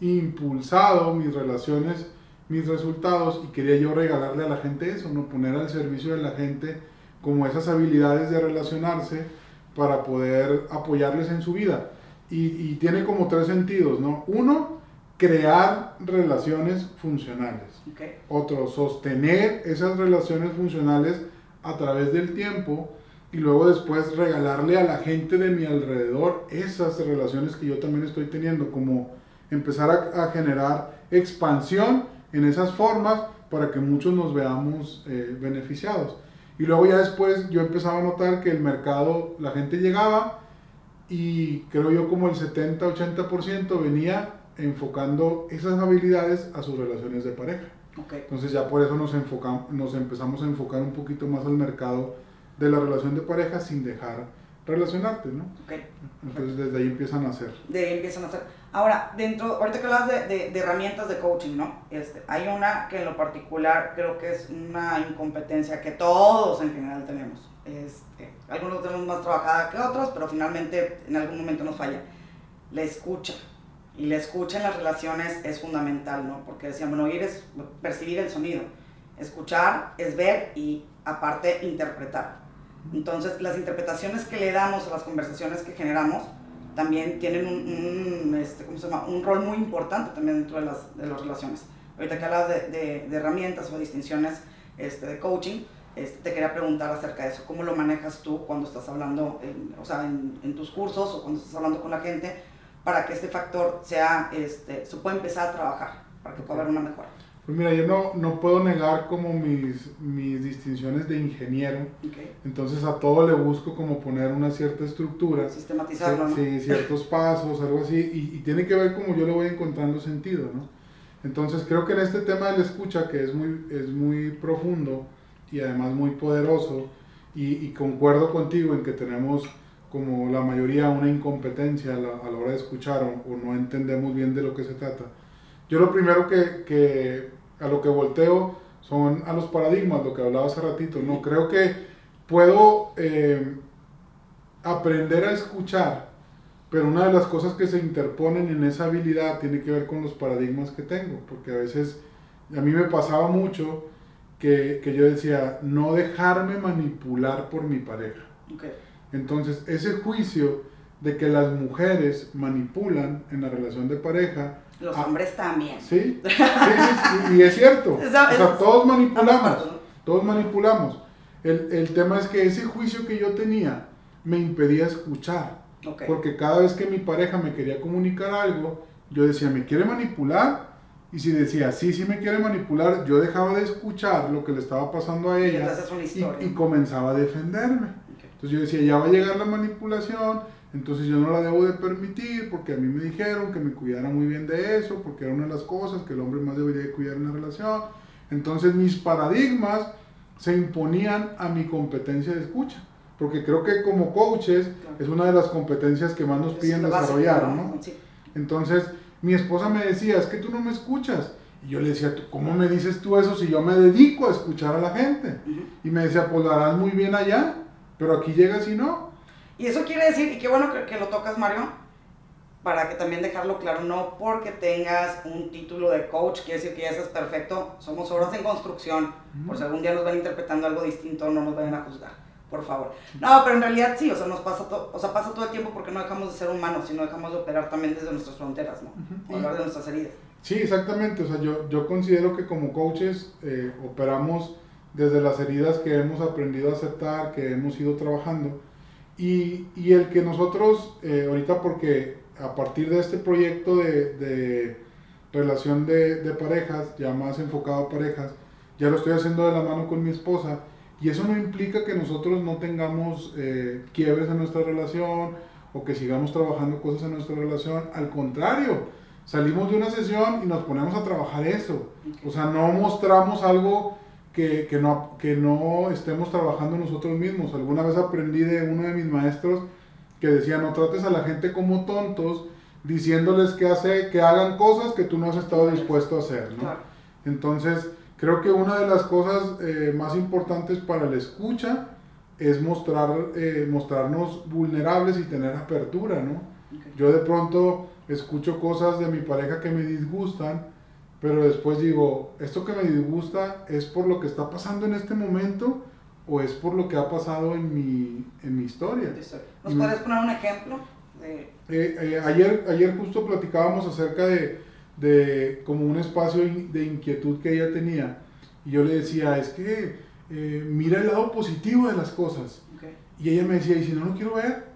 impulsado mis relaciones, mis resultados? Y quería yo regalarle a la gente eso, ¿no? Poner al servicio de la gente como esas habilidades de relacionarse para poder apoyarles en su vida. Y, y tiene como tres sentidos, ¿no? Uno, crear relaciones funcionales. Ok. Otro, sostener esas relaciones funcionales a través del tiempo y luego después regalarle a la gente de mi alrededor esas relaciones que yo también estoy teniendo, como empezar a, a generar expansión en esas formas para que muchos nos veamos eh, beneficiados. Y luego ya después yo empezaba a notar que el mercado, la gente llegaba y creo yo como el 70-80% venía enfocando esas habilidades a sus relaciones de pareja. Ok. Entonces ya por eso nos, enfocamos, nos empezamos a enfocar un poquito más al mercado de la relación de pareja sin dejar relacionarte, ¿no? Ok. Entonces desde ahí empiezan a hacer. de ahí empiezan a hacer. Ahora, dentro, ahorita que hablas de, de- de herramientas de coaching, ¿no? Este, hay una que en lo particular creo que es una incompetencia que todos en general tenemos. Este, algunos tenemos más trabajada que otros, pero finalmente en algún momento nos falla. La escucha. Y la escucha en las relaciones es fundamental, ¿no? Porque decían, bueno, oír es percibir el sonido. Escuchar es ver y aparte interpretar. Entonces, las interpretaciones que le damos a las conversaciones que generamos también tienen un, un, este, ¿cómo se llama? un rol muy importante también dentro de las, de las relaciones. Ahorita que hablas de, de, de herramientas o distinciones este, de coaching, este, te quería preguntar acerca de eso. ¿Cómo lo manejas tú cuando estás hablando, en, o sea, en, en, tus cursos o cuando estás hablando con la gente para que este factor sea, este, se pueda empezar a trabajar, para que pueda haber una mejora? Pues mira, yo no, no puedo negar como mis, mis distinciones de ingeniero, Okay. entonces a todo le busco como poner una cierta estructura, Sistematizarlo, ¿no? sí, ciertos pasos, algo así, y, y tiene que ver como yo le voy encontrando sentido, ¿no? Entonces creo que en este tema de la escucha, que es muy, es muy profundo y además muy poderoso, y, y concuerdo contigo en que tenemos como la mayoría una incompetencia a la, a la hora de escuchar o, o, no entendemos bien de lo que se trata. Yo lo primero que, que a lo que volteo son a los paradigmas, lo que hablaba hace ratito, ¿no? Creo que puedo eh, aprender a escuchar, pero una de las cosas que se interponen en esa habilidad tiene que ver con los paradigmas que tengo, porque a veces a mí me pasaba mucho que, que yo decía, no dejarme manipular por mi pareja. Okay. Entonces, ese juicio de que las mujeres manipulan en la relación de pareja. Los hombres también. Sí, sí, sí, y es cierto. [LAUGHS] o sea, todos manipulamos. Todos manipulamos. El, el, tema es que ese juicio que yo tenía me impedía escuchar. Porque cada vez que mi pareja me quería comunicar algo, yo decía, ¿me quiere manipular? Y si decía, sí, sí me quiere manipular, yo dejaba de escuchar lo que le estaba pasando a ella y, y, comenzaba a defenderme. Entonces yo decía, ya va a llegar la manipulación, entonces yo no la debo de permitir porque a mí me dijeron que me cuidara muy bien de eso, porque era una de las cosas que el hombre más debería de cuidar en la relación. Entonces mis paradigmas se imponían a mi competencia de escucha, porque creo que como coaches es una de las competencias que más nos piden desarrollar, ¿no? Entonces mi esposa me decía, es que tú no me escuchas. Y yo le decía, ¿cómo me dices tú eso si yo me dedico a escuchar a la gente? Y me decía, pues lo harás muy bien allá, pero aquí llegas y no. Y eso quiere decir, y qué bueno que, lo tocas, Mario, para que también dejarlo claro, no porque tengas un título de coach, quiere decir que ya estás perfecto, somos obras en construcción, por si algún día nos van interpretando algo distinto, no nos vayan a juzgar, por favor. No, pero en realidad sí, o sea, nos pasa, o sea, pasa todo el tiempo porque no dejamos de ser humanos, sino dejamos de operar también desde nuestras fronteras, ¿no? Hablar de nuestras heridas. Sí, exactamente, o sea, yo, yo considero que como coaches eh, operamos desde las heridas que hemos aprendido a aceptar, que hemos ido trabajando, y, y el que nosotros, eh, ahorita porque a partir de este proyecto de, de relación de, de, parejas, ya más enfocado a parejas, ya lo estoy haciendo de la mano con mi esposa, y eso no implica que nosotros no tengamos eh, quiebres en nuestra relación o que sigamos trabajando cosas en nuestra relación, al contrario, salimos de una sesión y nos ponemos a trabajar eso, o sea, no mostramos algo que, que, no, que no estemos trabajando nosotros mismos. Alguna vez aprendí de uno de mis maestros que decía, no trates a la gente como tontos diciéndoles que, hace, que hagan cosas que tú no has estado dispuesto a hacer. ¿no? Entonces, creo que una de las cosas eh, más importantes para la escucha es mostrar, eh, mostrarnos vulnerables y tener apertura. ¿no? Yo de pronto escucho cosas de mi pareja que me disgustan pero después digo, ¿esto que me disgusta es por lo que está pasando en este momento o es por lo que ha pasado en mi, en mi historia? ¿Nos puedes poner un ejemplo? Eh, eh, ayer, ayer justo platicábamos acerca de, de, como un espacio de inquietud que ella tenía y yo le decía, es que eh, mira el lado positivo de las cosas. Y ella me decía, ¿y si no lo quiero ver?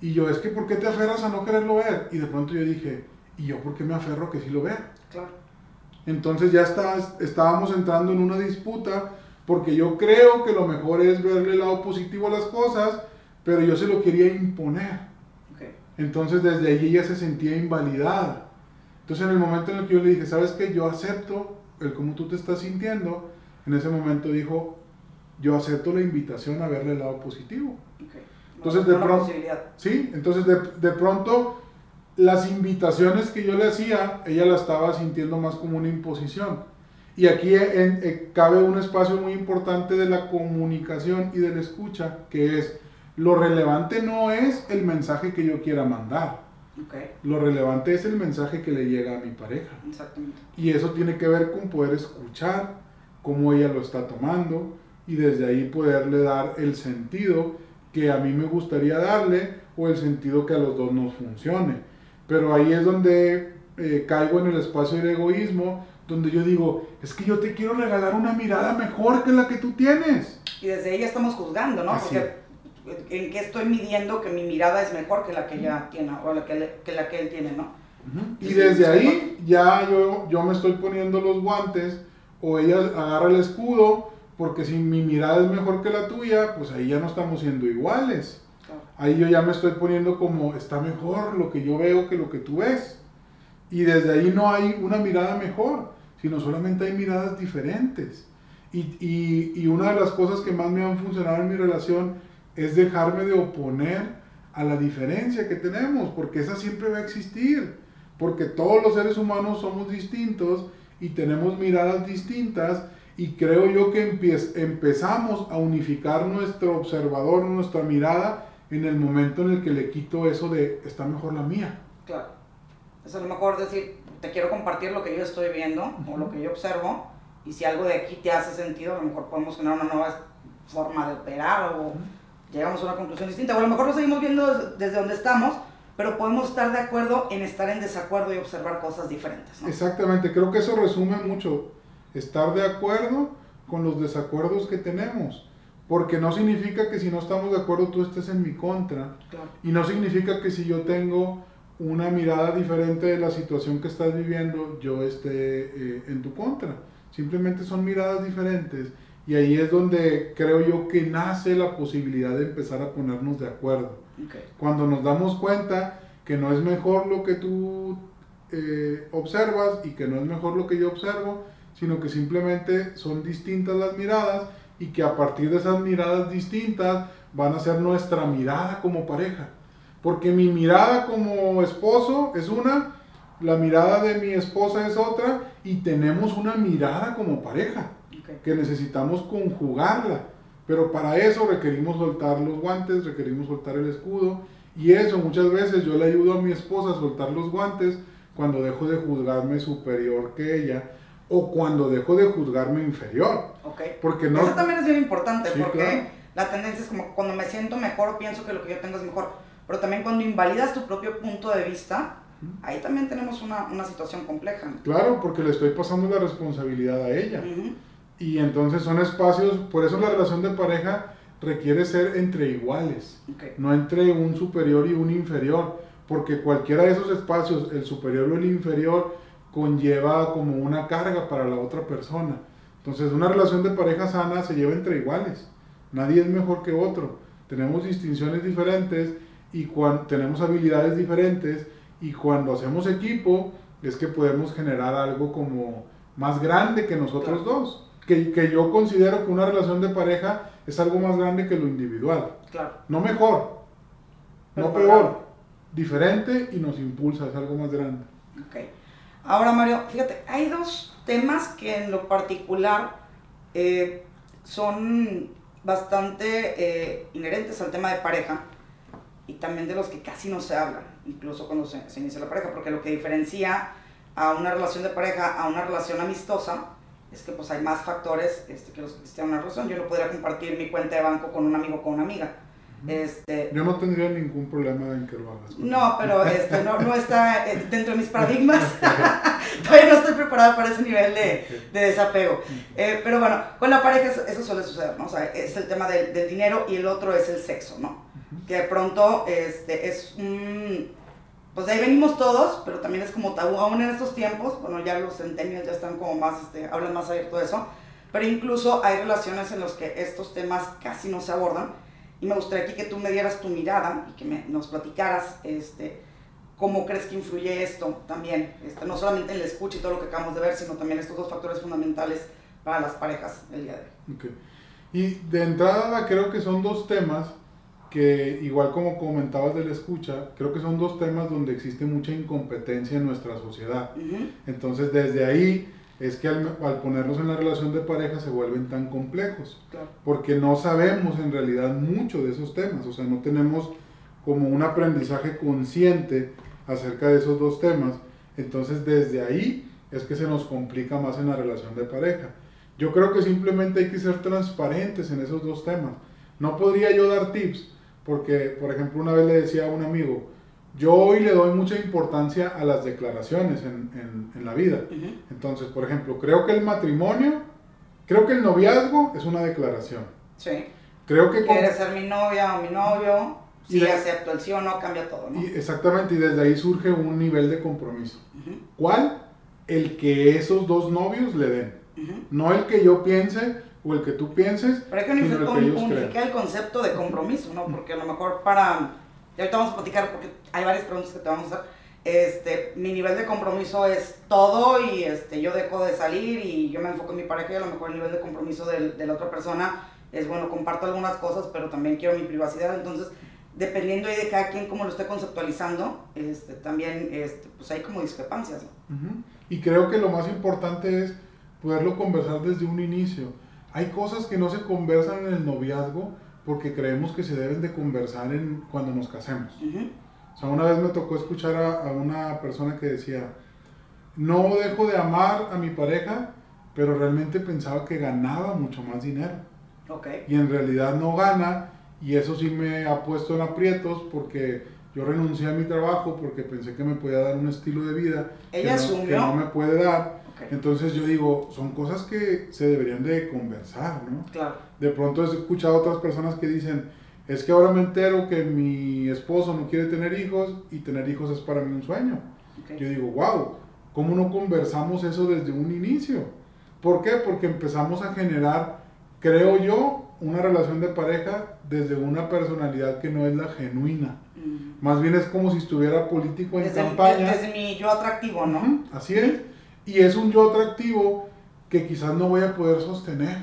Y yo, es que ¿por qué te aferras a no quererlo ver? Y de pronto yo dije, ¿y yo por qué me aferro a que sí lo vea? Claro. Entonces ya está, estábamos entrando en una disputa porque yo creo que lo mejor es verle el lado positivo a las cosas, pero yo se lo quería imponer. Entonces desde ahí ella se sentía invalidada. Entonces en el momento en el que yo le dije, ¿sabes qué? Yo acepto el cómo tú te estás sintiendo, en ese momento dijo, yo acepto la invitación a verle el lado positivo. Entonces de pronto... Sí, entonces de, de pronto las invitaciones que yo le hacía, ella la estaba sintiendo más como una imposición. Y aquí en, cabe un espacio muy importante de la comunicación y de la escucha, que es, lo relevante no es el mensaje que yo quiera mandar. Lo relevante es el mensaje que le llega a mi pareja. Exactamente. Y eso tiene que ver con poder escuchar cómo ella lo está tomando y desde ahí poderle dar el sentido que a mí me gustaría darle o el sentido que a los dos nos funcione pero ahí es donde eh, caigo en el espacio del egoísmo, donde yo digo, es que yo te quiero regalar una mirada mejor que la que tú tienes. Y desde ahí estamos juzgando, ¿no? Porque en qué estoy midiendo que mi mirada es mejor que la que ella tiene o la que, que la que él tiene, ¿no? Y desde ahí ya yo, yo me estoy poniendo los guantes o ella agarra el escudo porque si mi mirada es mejor que la tuya, pues ahí ya no estamos siendo iguales ahí yo ya me estoy poniendo como está mejor lo que yo veo que lo que tú ves. Y desde ahí no hay una mirada mejor, sino solamente hay miradas diferentes. Y, y, una de las cosas que más me han funcionado en mi relación es dejarme de oponer a la diferencia que tenemos, porque esa siempre va a existir, porque todos los seres humanos somos distintos y tenemos miradas distintas y creo yo que empezamos a unificar nuestro observador, nuestra mirada en el momento en el que le quito eso de está mejor la mía. Claro. Es a lo mejor decir, te quiero compartir lo que yo estoy viendo o lo que yo observo y si algo de aquí te hace sentido, a lo mejor podemos generar una nueva forma de operar o llegamos a una conclusión distinta. O a lo mejor lo seguimos viendo desde, donde estamos, pero podemos estar de acuerdo en estar en desacuerdo y observar cosas diferentes. Exactamente, creo que eso resume mucho estar de acuerdo con los desacuerdos que tenemos. Porque no significa que si no estamos de acuerdo tú estés en mi contra. Y no significa que si yo tengo una mirada diferente de la situación que estás viviendo, yo esté eh, en tu contra. Simplemente son miradas diferentes. Y ahí es donde creo yo que nace la posibilidad de empezar a ponernos de acuerdo. Cuando nos damos cuenta que no es mejor lo que tú eh, observas y que no es mejor lo que yo observo, sino que simplemente son distintas las miradas y que a partir de esas miradas distintas van a ser nuestra mirada como pareja. Porque mi mirada como esposo es una, la mirada de mi esposa es otra y tenemos una mirada como pareja que necesitamos conjugarla. Pero para eso requerimos soltar los guantes, requerimos soltar el escudo y eso muchas veces yo le ayudo a mi esposa a soltar los guantes cuando dejo de juzgarme superior que ella o cuando dejo de juzgarme inferior. Porque no... Eso también es bien importante, porque la tendencia es como cuando me siento mejor, pienso que lo que yo tengo es mejor. Pero también cuando invalidas tu propio punto de vista, ahí también tenemos una, una situación compleja. Claro, porque le estoy pasando la responsabilidad a ella. Y entonces son espacios, por eso la relación de pareja requiere ser entre iguales, no entre un superior y un inferior, porque cualquiera de esos espacios, el superior o el inferior, conlleva como una carga para la otra persona. Entonces, una relación de pareja sana se lleva entre iguales. Nadie es mejor que otro. Tenemos distinciones diferentes y cuando tenemos habilidades diferentes y cuando hacemos equipo es que podemos generar algo como más grande que nosotros dos. Que, que, yo considero que una relación de pareja es algo más grande que lo individual. Claro. No mejor, no peor, diferente y nos impulsa, es algo más grande. Okay. Ahora, Mario, fíjate, hay dos temas que en lo particular eh, son bastante eh, inherentes al tema de pareja y también de los que casi no se hablan, incluso cuando se, inicia la pareja, porque lo que diferencia a una relación de pareja a una relación amistosa es que pues hay más factores este, que los que existen en una relación. Yo no podría compartir mi cuenta de banco con un amigo o con una amiga este, Yo no tendría ningún problema en que lo hagas. No, pero este, no, no está eh, dentro de mis paradigmas. [LAUGHS] Todavía no estoy preparada para ese nivel de, de desapego. Eh, pero bueno, con la pareja eso, suele suceder, ¿no? O sea, es el tema del, del, dinero y el otro es el sexo, ¿no? Que de pronto este, es un... Pues de ahí venimos todos, pero también es como tabú aún en estos tiempos. Bueno, ya los centenios ya están como más, este, hablan más abierto de eso. Pero incluso hay relaciones en las que estos temas casi no se abordan y me gustaría aquí que tú me dieras tu mirada y que me, nos platicaras este, cómo crees que influye esto también, este, no solamente en el escucha y todo lo que acabamos de ver, sino también estos dos factores fundamentales para las parejas el día de hoy. Okay. Y de entrada creo que son dos temas que, igual como comentabas del escucha, creo que son dos temas donde existe mucha incompetencia en nuestra sociedad. Entonces, desde ahí es que al, ponerlos en la relación de pareja se vuelven tan complejos, porque no sabemos en realidad mucho de esos temas, o sea, no tenemos como un aprendizaje consciente acerca de esos dos temas, entonces desde ahí es que se nos complica más en la relación de pareja. Yo creo que simplemente hay que ser transparentes en esos dos temas. No podría yo dar tips, porque por ejemplo una vez le decía a un amigo, yo hoy le doy mucha importancia a las declaraciones en, en, la vida. Entonces, por ejemplo, creo que el matrimonio, creo que el noviazgo es una declaración. Sí. Creo que... Quieres ser mi novia o mi novio, si acepto el sí o no, cambia todo, ¿no? Y exactamente, y desde ahí surge un nivel de compromiso. ¿Cuál? El que esos dos novios le den. No el que yo piense o el que tú pienses. Pero hay que unificar el concepto de compromiso, ¿no? Porque a lo mejor para y ahorita vamos a platicar porque hay varias preguntas que te vamos a hacer. Este, mi nivel de compromiso es todo y este, yo dejo de salir y yo me enfoco en mi pareja y a lo mejor el nivel de compromiso de, de la otra persona es, bueno, comparto algunas cosas, pero también quiero mi privacidad. Entonces, dependiendo de cada quien cómo lo esté conceptualizando, este, también este, pues hay como discrepancias. Y creo que lo más importante es poderlo conversar desde un inicio. Hay cosas que no se conversan en el noviazgo porque creemos que se deben de conversar en, cuando nos casemos. O sea, una vez me tocó escuchar a, una persona que decía, no dejo de amar a mi pareja pero realmente pensaba que ganaba mucho más dinero. Okay. Y en realidad no gana, y eso sí me ha puesto en aprietos porque yo renuncié a mi trabajo porque pensé que me podía dar un estilo de vida Ella que, no, que no me puede dar. Okay. Entonces yo digo, son cosas que se deberían de conversar, ¿no? Claro. De pronto he escuchado a otras personas que dicen, es que ahora me entero que mi esposo no quiere tener hijos y tener hijos es para mí un sueño. Okay. Yo digo, wow, ¿cómo no conversamos eso desde un inicio? ¿Por qué? Porque empezamos a generar, creo yo, una relación de pareja desde una personalidad que no es la genuina. Mm. Más bien es como si estuviera político en Desde, campaña. desde mi yo atractivo, ¿no? Así es. Y es un yo atractivo que quizás no voy a poder sostener.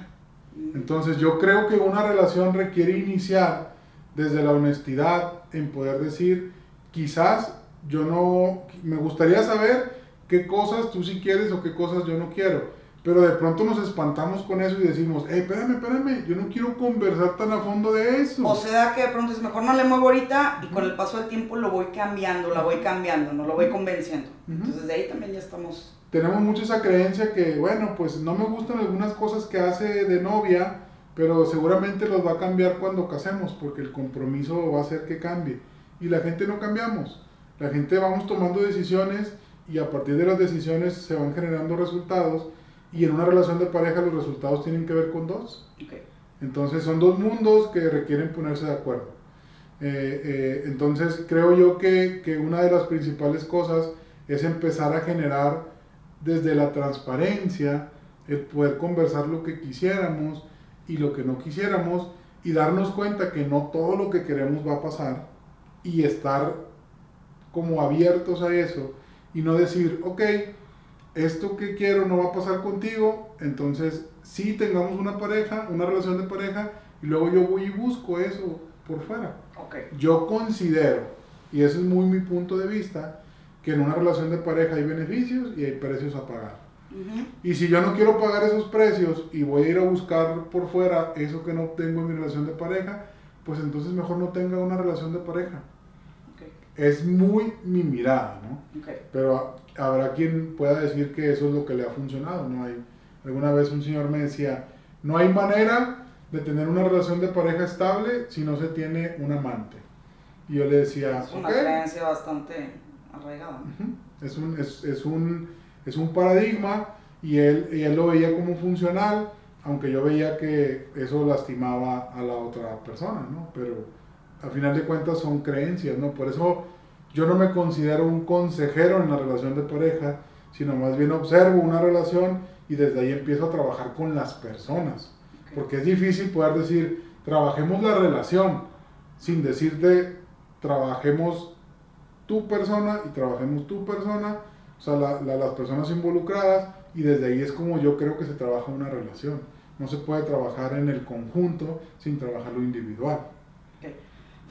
Mm. Entonces yo creo que una relación requiere iniciar desde la honestidad en poder decir, quizás yo no, me gustaría saber qué cosas tú sí quieres o qué cosas yo no quiero. Pero de pronto nos espantamos con eso y decimos, hey, espérame, espérame, yo no quiero conversar tan a fondo de eso. O sea que de pronto es mejor no le muevo ahorita y con el paso del tiempo lo voy cambiando, la voy cambiando, no lo voy convenciendo. Ujú. Entonces de ahí también ya estamos. tenemos mucho esa creencia que, bueno, pues no me gustan algunas cosas que hace de novia, pero seguramente los va a cambiar cuando casemos, porque el compromiso va a hacer que cambie. Y la gente no cambiamos. La gente vamos tomando decisiones y a partir de las decisiones se van generando resultados. Y en una relación de pareja los resultados tienen que ver con dos. Ok. Entonces son dos mundos que requieren ponerse de acuerdo. Eh, eh, entonces creo yo que, que una de las principales cosas es empezar a generar desde la transparencia el poder conversar lo que quisiéramos y lo que no quisiéramos y darnos cuenta que no todo lo que queremos va a pasar y estar como abiertos a eso y no decir, ok, esto que quiero no va a pasar contigo, entonces sí tengamos una pareja, una relación de pareja, y luego yo voy y busco eso por fuera. Yo considero, y ese es muy mi punto de vista, que en una relación de pareja hay beneficios y hay precios a pagar. Y si yo no quiero pagar esos precios y voy a ir a buscar por fuera eso que no tengo en mi relación de pareja, pues entonces mejor no tenga una relación de pareja. Es muy mi mirada, ¿no? Pero habrá quien pueda decir que eso es lo que le ha funcionado, ¿no? Hay, alguna vez un señor me decía, no hay manera de tener una relación de pareja estable si no se tiene un amante. Y yo le decía, Es una "Ok". creencia bastante arraigada. es, un, es, es un, es un paradigma y él, y él lo veía como funcional, aunque yo veía que eso lastimaba a la otra persona, ¿no? Pero a final de cuentas son creencias, ¿no? Por eso yo no me considero un consejero en la relación de pareja, sino más bien observo una relación y desde ahí empiezo a trabajar con las personas. Porque es difícil poder decir, trabajemos la relación, sin decirte, trabajemos tu persona y trabajemos tu persona, o sea, la- la- las personas involucradas, y desde ahí es como yo creo que se trabaja una relación. No se puede trabajar en el conjunto sin trabajar lo individual.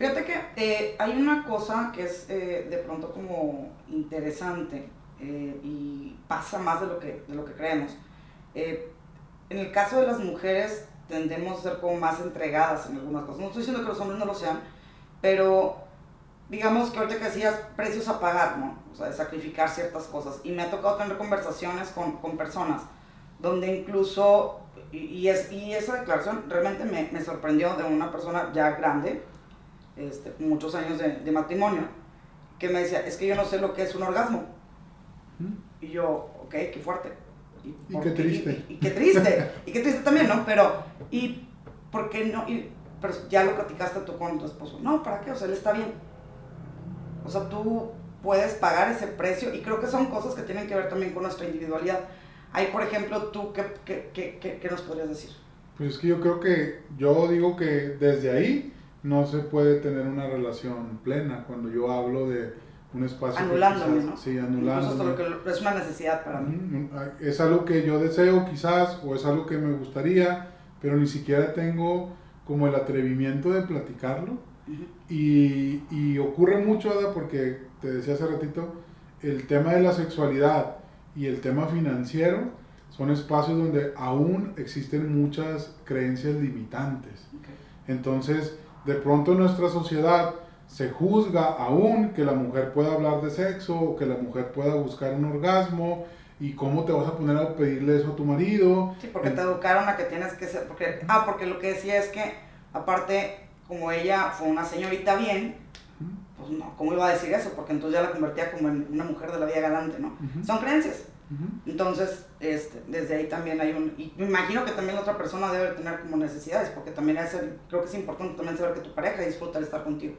Fíjate que eh, hay una cosa que es eh, de pronto como interesante eh, y pasa más de lo que, de lo que creemos. Eh, en el caso de las mujeres tendemos a ser como más entregadas en algunas cosas. No estoy diciendo que los hombres no lo sean, pero digamos que ahorita que decías precios a pagar, ¿no? O sea, de sacrificar ciertas cosas. Y me ha tocado tener conversaciones con, con personas donde incluso, y, y es, y esa declaración realmente me, me sorprendió de una persona ya grande, este, muchos años de, de matrimonio, que me decía, es que yo no sé lo que es un orgasmo. ¿Mm? Y yo, ok, qué fuerte. Y por qué triste. Y, y qué triste. [LAUGHS] y qué triste también, ¿no? Pero, ¿y por qué no? Y, pero ya lo platicaste tú con tu esposo. No, ¿para qué? O sea, él está bien. O sea, tú puedes pagar ese precio y creo que son cosas que tienen que ver también con nuestra individualidad. Ahí, por ejemplo, tú, ¿qué, qué, qué, qué, qué nos podrías decir? Pues es que yo creo que, yo digo que desde ahí no se puede tener una relación plena cuando yo hablo de un espacio. Anulándome, quizás- ¿no? Sí, anulándome. lo que es una necesidad para mí. Ujú, Es algo que yo deseo quizás o es algo que me gustaría, pero ni siquiera tengo como el atrevimiento de platicarlo. Y, y ocurre mucho, Ada, porque te decía hace ratito, el tema de la sexualidad y el tema financiero son espacios donde aún existen muchas creencias limitantes. Entonces, de pronto en nuestra sociedad se juzga aún que la mujer pueda hablar de sexo o que la mujer pueda buscar un orgasmo y cómo te vas a poner a pedirle eso a tu marido. Sí, porque te educaron a que tienes que ser, porque, ah, porque lo que decía es que, aparte, como ella fue una señorita bien, pues no, ¿cómo iba a decir eso? Porque entonces ya la convertía como en una mujer de la vida galante, ¿no? Son creencias. Entonces, este, desde ahí también hay un... Y me imagino que también otra persona debe tener como necesidades, porque también es creo que es importante también saber que tu pareja disfruta de estar contigo.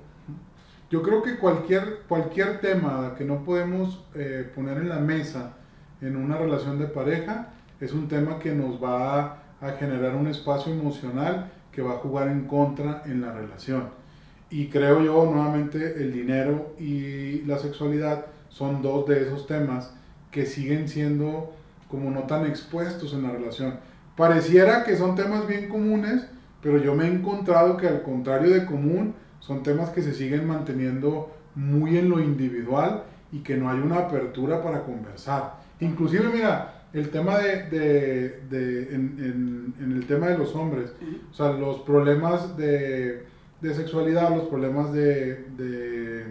Yo creo que cualquier, cualquier tema que no podemos eh, poner en la mesa en una relación de pareja es un tema que nos va a, a generar un espacio emocional que va a jugar en contra en la relación. Y creo yo, nuevamente, el dinero y la sexualidad son dos de esos temas que siguen siendo como no tan expuestos en la relación. Pareciera que son temas bien comunes, pero yo me he encontrado que al contrario de común, son temas que se siguen manteniendo muy en lo individual y que no hay una apertura para conversar. Inclusive, mira, el tema de, de, de en, en, el tema de los hombres, o sea, los problemas de, de sexualidad, los problemas de, de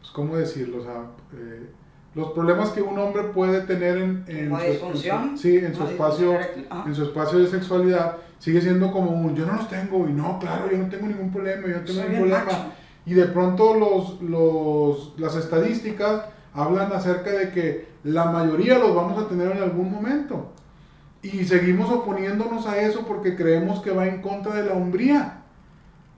pues, ¿cómo decirlo? O sea, eh, los problemas que un hombre puede tener en, en, su, sí, en, su espacio, en su espacio de sexualidad sigue siendo como un yo no los tengo y no, claro, yo no tengo ningún problema, yo no tengo ningún problema. Y de pronto los, los, las estadísticas hablan acerca de que la mayoría los vamos a tener en algún momento. Y seguimos oponiéndonos a eso porque creemos que va en contra de la hombría.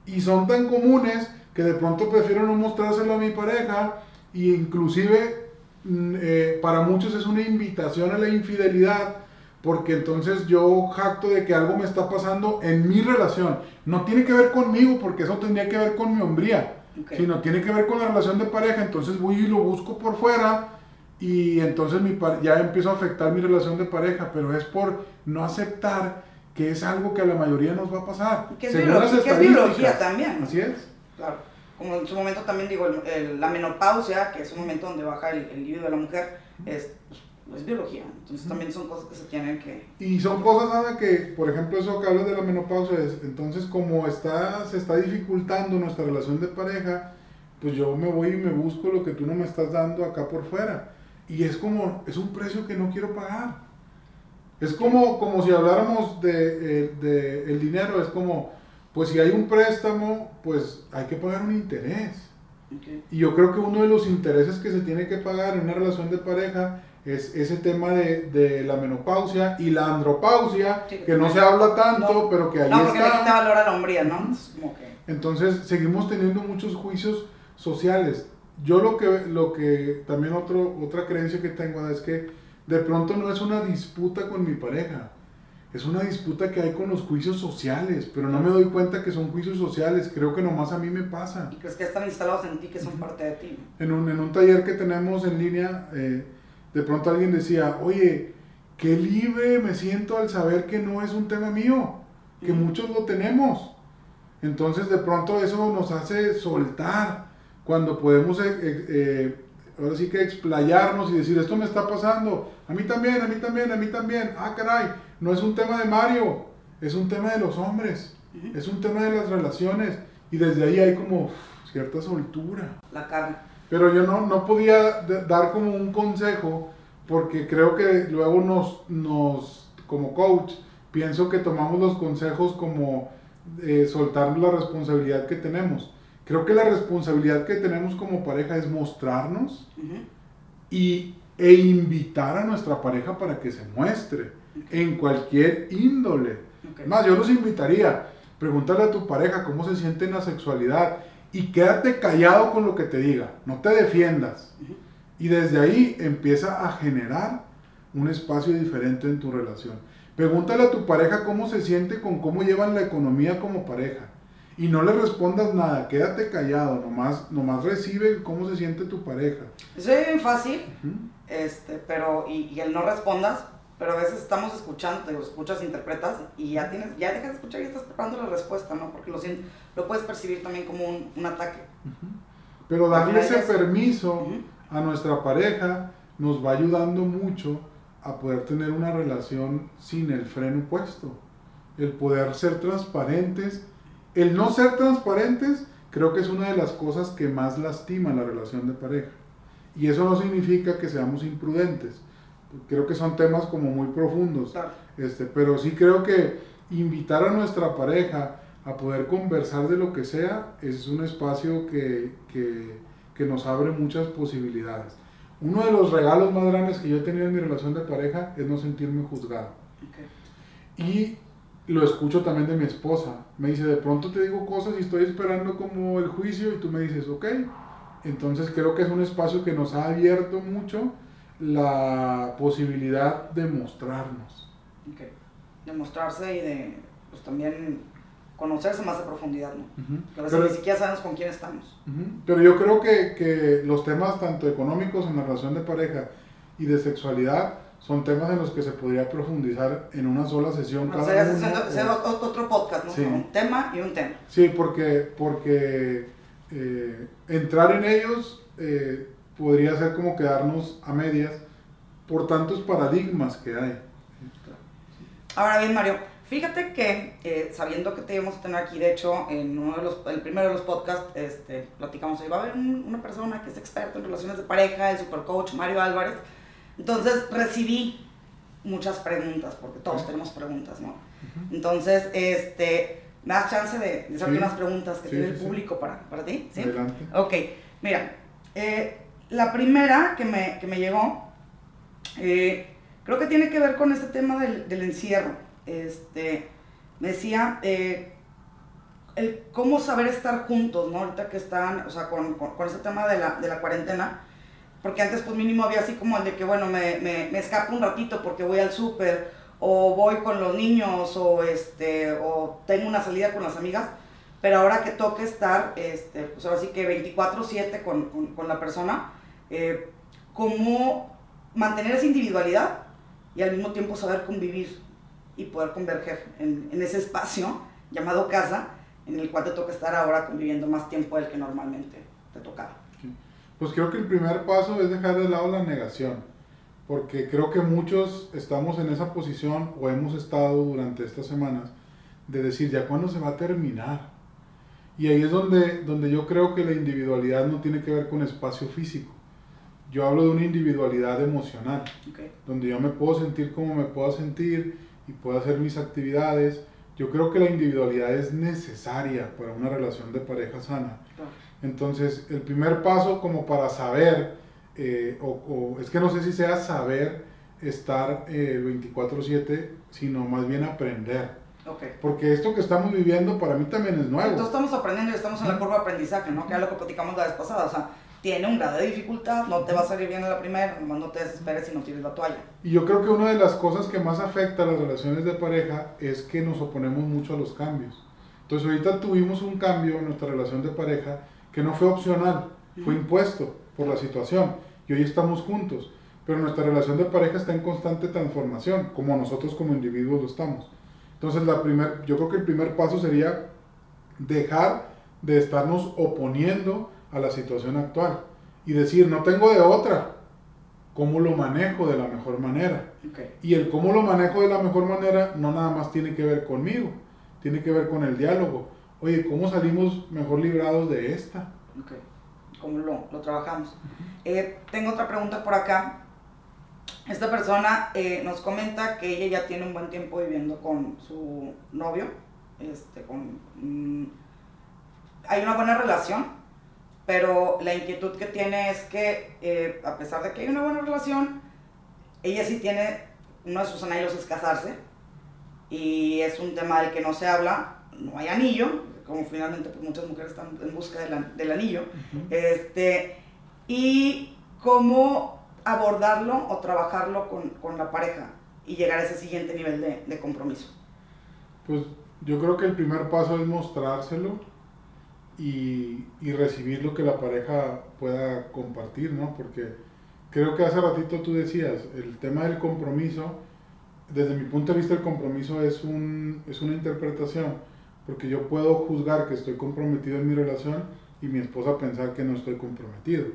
Y son tan comunes que de pronto prefiero no mostrárselo a mi pareja e inclusive eh, para muchos es una invitación a la infidelidad, porque entonces yo jacto de que algo me está pasando en mi relación. No tiene que ver conmigo, porque eso tendría que ver con mi hombría, sino tiene que ver con la relación de pareja. Entonces voy y lo busco por fuera y entonces mi, ya empiezo a afectar mi relación de pareja, pero es por no aceptar que es algo que a la mayoría nos va a pasar. Que es, biología, también. Así es. Claro como en su momento también digo, la menopausia, que es un momento donde baja el, el libido de la mujer, es, pues, es biología. Entonces también son cosas que se tienen que... Y son cosas, ¿sabes? Que, por ejemplo, eso que hablas de la menopausia, es, entonces como está, se está dificultando nuestra relación de pareja, pues yo me voy y me busco lo que tú no me estás dando acá por fuera. Y es como, es un precio que no quiero pagar. Es como, como si habláramos de, eh, de el dinero, es como pues si hay un préstamo, pues hay que pagar un interés. Y yo creo que uno de los intereses que se tiene que pagar en una relación de pareja es ese tema de, de la menopausia y la andropausia, que no se habla tanto, pero que ahí no, porque está. quita valor a la hombría, ¿no? Entonces seguimos teniendo muchos juicios sociales. Yo lo que, lo que también otro, otra creencia que tengo es que de pronto no es una disputa con mi pareja, es una disputa que hay con los juicios sociales, pero no me doy cuenta que son juicios sociales, creo que nomás a mí me pasa. Y crees que están instalados en ti, que son parte de ti. En un, en un taller que tenemos en línea, eh, de pronto alguien decía, oye, qué libre me siento al saber que no es un tema mío, que muchos lo tenemos. Entonces de pronto eso nos hace soltar cuando podemos, eh, eh, ahora sí que explayarnos y decir, esto me está pasando, a mí también, a mí también, a mí también, ah caray no es un tema de Mario, es un tema de los hombres, es un tema de las relaciones y desde ahí hay como cierta soltura. La carne. Pero yo no, no podía dar como un consejo porque creo que luego nos, nos como coach, pienso que tomamos los consejos como eh, soltar la responsabilidad que tenemos. Creo que la responsabilidad que tenemos como pareja es mostrarnos y, e invitar a nuestra pareja para que se muestre en cualquier índole. Más, yo los invitaría, pregúntale a tu pareja cómo se siente en la sexualidad y quédate callado con lo que te diga, no te defiendas. Y desde ahí empieza a generar un espacio diferente en tu relación. Pregúntale a tu pareja cómo se siente con cómo llevan la economía como pareja. Y no le respondas nada, quédate callado, nomás, nomás recibe cómo se siente tu pareja. Eso es bien fácil, este, pero, y, y el no respondas, pero a veces estamos escuchando, te escuchas, interpretas y ya tienes, ya dejas de escuchar y estás preparando la respuesta, ¿no? Porque lo, lo puedes percibir también como un, un ataque. Pero darle ese permiso a nuestra pareja nos va ayudando mucho a poder tener una relación sin el freno puesto. El poder ser transparentes. El no ser transparentes creo que es una de las cosas que más lastima la relación de pareja. Y eso no significa que seamos imprudentes creo que son temas como muy profundos. Claro. Este, pero sí creo que invitar a nuestra pareja a poder conversar de lo que sea es un espacio que, que, que nos abre muchas posibilidades. Uno de los regalos más grandes que yo he tenido en mi relación de pareja es no sentirme juzgado. Ok. Y lo escucho también de mi esposa. Me dice, de pronto te digo cosas y estoy esperando como el juicio y tú me dices, ok. Entonces creo que es un espacio que nos ha abierto mucho la posibilidad de mostrarnos. Ok. De mostrarse y de, pues también conocerse más de profundidad, ¿no? Que a veces Pero- ni siquiera sabemos con quién estamos. Pero yo creo que, que los temas tanto económicos en la relación de pareja y de sexualidad son temas en los que se podría profundizar en una sola sesión cada sea, uno, hacer o- otro otro podcast, ¿no? Sí. Un tema y un tema. Sí, porque, porque eh, entrar en ellos eh, podría ser como quedarnos a medias por tantos paradigmas que hay. Ahora bien, Mario, fíjate que eh, sabiendo que te íbamos a tener aquí, de hecho, en uno de los, el primero de los podcasts, este, platicamos ahí, va a haber un- una persona que es experta en relaciones de pareja, el supercoach Mario Álvarez. Entonces recibí muchas preguntas, porque todos Ok. tenemos preguntas, ¿no? Entonces, este, ¿me das chance de, de hacerte Sí. unas preguntas que Sí, tiene sí, el sí. público para, para ti? ¿Sí? Adelante. Ok, mira, eh, la primera que me, que me llegó, eh, creo que tiene que ver con este tema del, encierro. Este, me decía, eh, el cómo saber estar juntos, ¿no? Ahorita que están, o sea, con, con, ese tema de la, de la cuarentena, porque antes pues mínimo había así como el de que, bueno, me, me, me escapo un ratito porque voy al súper, o voy con los niños, o, este, o tengo una salida con las amigas, pero ahora que toca estar, este, pues ahora sí que 24/7 con, con, con la persona, eh, cómo mantener esa individualidad y al mismo tiempo saber convivir y poder converger en, en ese espacio llamado casa, en el cual te toca estar ahora conviviendo más tiempo del que normalmente te tocaba. Pues creo que el primer paso es dejar de lado la negación, porque creo que muchos estamos en esa posición o hemos estado durante estas semanas de decir, ¿ya cuándo se va a terminar? Y ahí es donde, donde yo creo que la individualidad no tiene que ver con espacio físico. Yo hablo de una individualidad emocional, Okay. donde yo me puedo sentir como me puedo sentir y puedo hacer mis actividades. Yo creo que la individualidad es necesaria para una relación de pareja sana. Claro. Entonces, el primer paso como para saber, eh, o, o es que no sé si sea saber estar eh, 24/7, sino más bien aprender. Ok. Porque esto que estamos viviendo para mí también es Entonces nuevo. estamos aprendiendo y estamos en la curva de aprendizaje, ¿no? Que es lo que platicamos la vez pasada. O sea, tiene un grado de dificultad, no te va a salir bien en la primera, nomás no te desesperes si no tires la toalla. Y yo creo que una de las cosas que más afecta a las relaciones de pareja es que nos oponemos mucho a los cambios. Entonces ahorita tuvimos un cambio en nuestra relación de pareja que no fue opcional, fue impuesto por la situación y hoy estamos juntos. Pero nuestra relación de pareja está en constante transformación, como nosotros como individuos lo estamos. Entonces la primer, yo creo que el primer paso sería dejar de estarnos oponiendo a la situación actual y decir, no tengo de otra, ¿cómo lo manejo de la mejor manera? Ok. Y el cómo lo manejo de la mejor manera no nada más tiene que ver conmigo, tiene que ver con el diálogo. Oye, ¿cómo salimos mejor librados de esta? Ok. ¿Cómo lo, lo trabajamos? Eh, tengo otra pregunta por acá. Esta persona eh, nos comenta que ella ya tiene un buen tiempo viviendo con su novio. Este, con, mm, hay una buena relación, pero la inquietud que tiene es que, eh, a pesar de que hay una buena relación, ella sí tiene, uno de sus anhelos es casarse, y es un tema del que no se habla, no hay anillo, como finalmente pues, muchas mujeres están en busca del, an- del anillo, este, y cómo abordarlo o trabajarlo con, con la pareja y llegar a ese siguiente nivel de, de compromiso. Pues yo creo que el primer paso es mostrárselo y, y recibir lo que la pareja pueda compartir, ¿no? Porque creo que hace ratito tú decías, el tema del compromiso, desde mi punto de vista el compromiso es, un, es una interpretación, porque yo puedo juzgar que estoy comprometido en mi relación y mi esposa pensar que no estoy comprometido.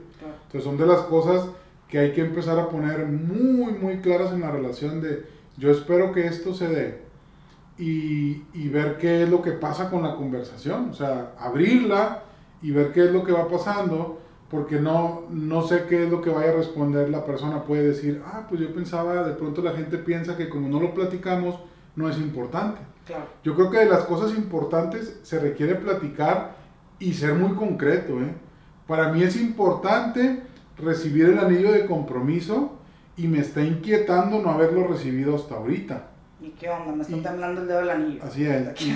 Entonces son de las cosas que hay que empezar a poner muy, muy claras en la relación de yo espero que esto se dé y, y ver qué es lo que pasa con la conversación, o sea, abrirla y ver qué es lo que va pasando, porque no, no sé qué es lo que vaya a responder la persona. Puede decir, ah, pues yo pensaba, de pronto la gente piensa que como no lo platicamos, no es importante. Claro. Yo creo que de las cosas importantes se requiere platicar y ser muy concreto. ¿eh? Para mí es importante recibir el anillo de compromiso y me está inquietando no haberlo recibido hasta ahorita. ¿Y qué onda? Me está temblando el dedo del anillo. Así es. [LAUGHS]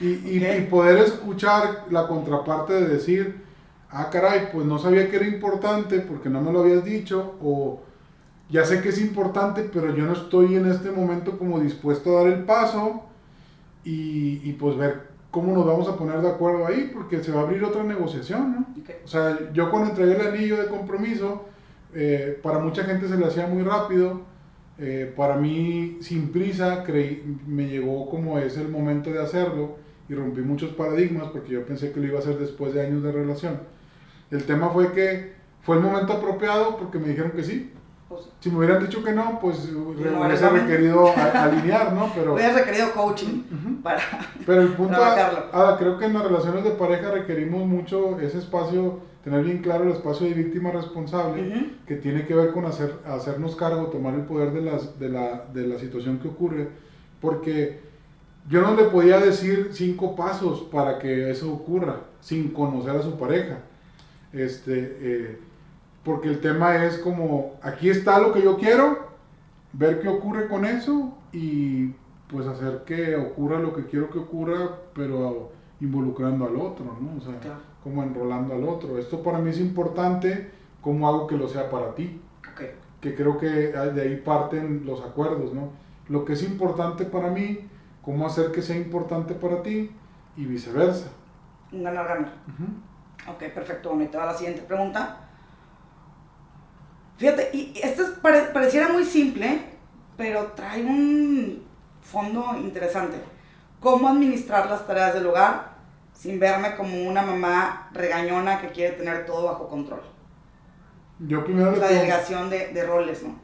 Y, y, y, poder escuchar la contraparte de decir, ah, caray, pues no sabía que era importante porque no me lo habías dicho, o ya sé que es importante, pero yo no estoy en este momento como dispuesto a dar el paso y, y pues ver cómo nos vamos a poner de acuerdo ahí, porque se va a abrir otra negociación, ¿no? O sea, yo cuando entregué el anillo de compromiso, eh, para mucha gente se le hacía muy rápido, eh, para mí sin prisa creí, me llegó como es el momento de hacerlo y rompí muchos paradigmas porque yo pensé que lo iba a hacer después de años de relación. El tema fue que fue el momento apropiado porque me dijeron que sí, pues, si me hubieran dicho que no, pues hubiese requerido alinear, ¿no? [LAUGHS] Pero, hubiese requerido coaching para Pero el punto, creo que en las relaciones de pareja requerimos mucho ese espacio, tener bien claro el espacio de víctima responsable, que tiene que ver con hacer, hacernos cargo, tomar el poder de, las, de, la, de la situación que ocurre, porque yo no le podía decir cinco pasos para que eso ocurra, sin conocer a su pareja. Este... Eh, porque el tema es como, aquí está lo que yo quiero, ver qué ocurre con eso y pues hacer que ocurra lo que quiero que ocurra, pero involucrando al otro, ¿no? O sea, como enrolando al otro. Esto para mí es importante, ¿cómo hago que lo sea para ti? Que creo que de ahí parten los acuerdos, ¿no? Lo que es importante para mí, cómo hacer que sea importante para ti y viceversa. Un ganar-ganar. Ok, perfecto. Bueno, y te va la siguiente pregunta. Fíjate, y esto pareciera muy simple, pero trae un fondo interesante. ¿Cómo administrar las tareas del hogar sin verme como una mamá regañona que quiere tener todo bajo control? Yo primero La delegación de, de, roles, ¿no?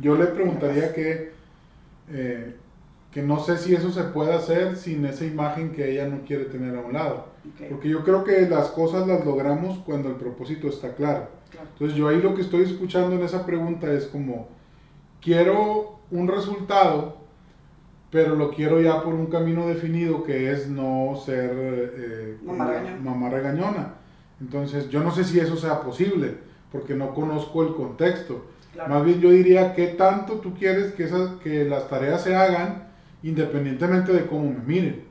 Yo le preguntaría que, eh, que no sé si eso se puede hacer sin esa imagen que ella no quiere tener a un lado. Porque yo creo que las cosas las logramos cuando el propósito está claro. Entonces yo ahí lo que estoy escuchando en esa pregunta es como, quiero un resultado, pero lo quiero ya por un camino definido que es no ser eh, mamá, regañona. Entonces yo no sé si eso sea posible, porque no conozco el contexto. Más bien yo diría, ¿qué tanto tú quieres que, esas, que las tareas se hagan independientemente de cómo me miren?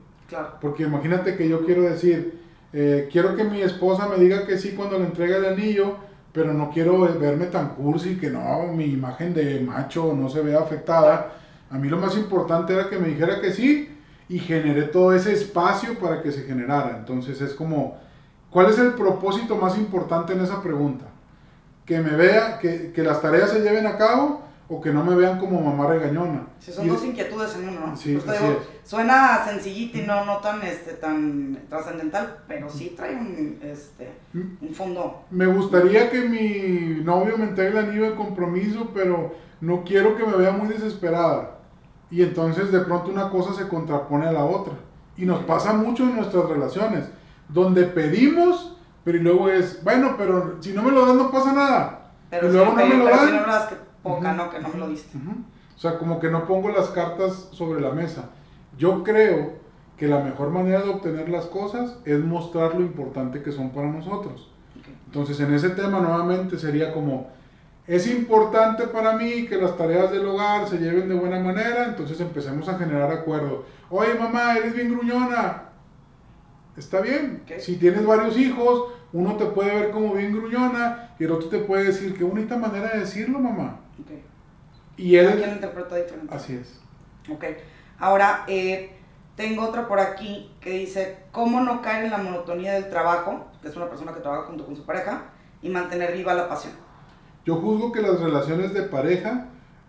Porque imagínate que yo quiero decir, eh, quiero que mi esposa me diga que sí cuando le entregue el anillo, pero no quiero verme tan cursi que no, mi imagen de macho no se vea afectada. A mí lo más importante era que me dijera que sí y generé todo ese espacio para que se generara. Entonces es como, ¿cuál es el propósito más importante en esa pregunta? Que me vea, que, que las tareas se lleven a cabo o que no me vean como mamá regañona. Sí, son dos inquietudes en uno, ¿no? Sí, pues suena sencillito y no, no tan, este, tan trascendental, pero sí trae un, este, mm. un fondo. Me gustaría que mi novio me entregue el anillo de compromiso, pero no quiero que me vea muy desesperada. Y entonces de pronto una cosa se contrapone a la otra. Y nos pasa mucho en nuestras relaciones, donde pedimos, pero y luego es, bueno, pero si no me lo dan no pasa nada. Pero y luego no me lo dan poca, ¿no? Que no me lo diste. O sea, como que no pongo las cartas sobre la mesa. Yo creo que la mejor manera de obtener las cosas es mostrar lo importante que son para nosotros. Entonces, en ese tema nuevamente sería como, es importante para mí que las tareas del hogar se lleven de buena manera, entonces empecemos a generar acuerdos. Oye, mamá, eres bien gruñona. Está bien. Si tienes varios hijos, uno te puede ver como bien gruñona y el otro te puede decir, qué bonita manera de decirlo, mamá. Y él... lo interpreta diferente. Así es. Ok. Ahora, eh, tengo otra por aquí que dice, ¿cómo no caer en la monotonía del trabajo? Que es una persona que trabaja junto con su pareja y mantener viva la pasión. Yo juzgo que las relaciones de pareja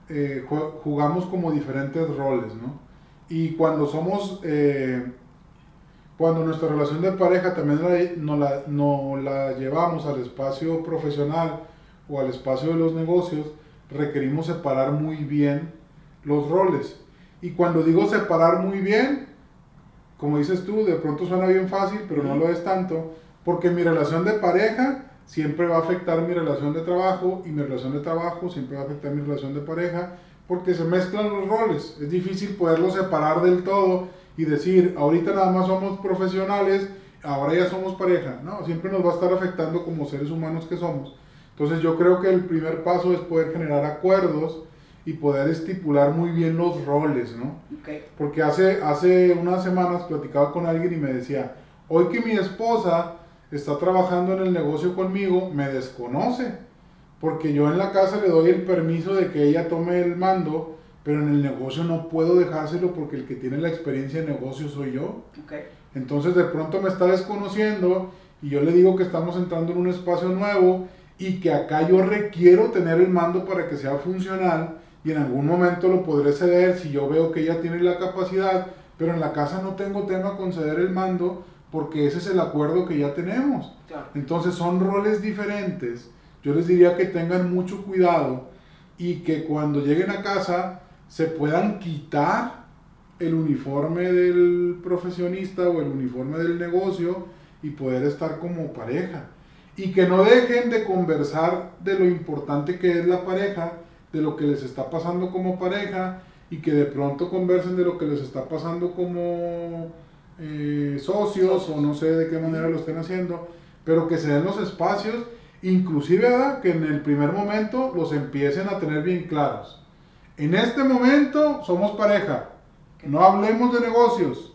eh, jugamos como diferentes roles, ¿no? Y cuando somos, eh, cuando nuestra relación de pareja también no la, no la llevamos al espacio profesional o al espacio de los negocios, requerimos separar muy bien los roles. Y cuando digo separar muy bien, como dices tú, de pronto suena bien fácil, pero no lo es tanto, porque mi relación de pareja siempre va a afectar mi relación de trabajo y mi relación de trabajo siempre va a afectar mi relación de pareja porque se mezclan los roles. Es difícil poderlos separar del todo y decir, ahorita nada más somos profesionales, ahora ya somos pareja. No, siempre nos va a estar afectando como seres humanos que somos. Entonces yo creo que el primer paso es poder generar acuerdos y poder estipular muy bien los roles, ¿no? Porque hace, hace unas semanas platicaba con alguien y me decía, hoy que mi esposa está trabajando en el negocio conmigo, me desconoce, porque yo en la casa le doy el permiso de que ella tome el mando, pero en el negocio no puedo dejárselo porque el que tiene la experiencia de negocio soy yo. Entonces de pronto me está desconociendo y yo le digo que estamos entrando en un espacio nuevo y que acá yo requiero tener el mando para que sea funcional y en algún momento lo podré ceder si yo veo que ella tiene la capacidad, pero en la casa no tengo tema con ceder el mando porque ese es el acuerdo que ya tenemos. Entonces son roles diferentes. Yo les diría que tengan mucho cuidado y que cuando lleguen a casa se puedan quitar el uniforme del profesionista o el uniforme del negocio y poder estar como pareja. Y que no dejen de conversar de lo importante que es la pareja, de lo que les está pasando como pareja y que de pronto conversen de lo que les está pasando como eh, socios o no sé de qué manera lo estén haciendo, pero que se den los espacios, inclusive que en el primer momento los empiecen a tener bien claros. En este momento somos pareja, no hablemos de negocios,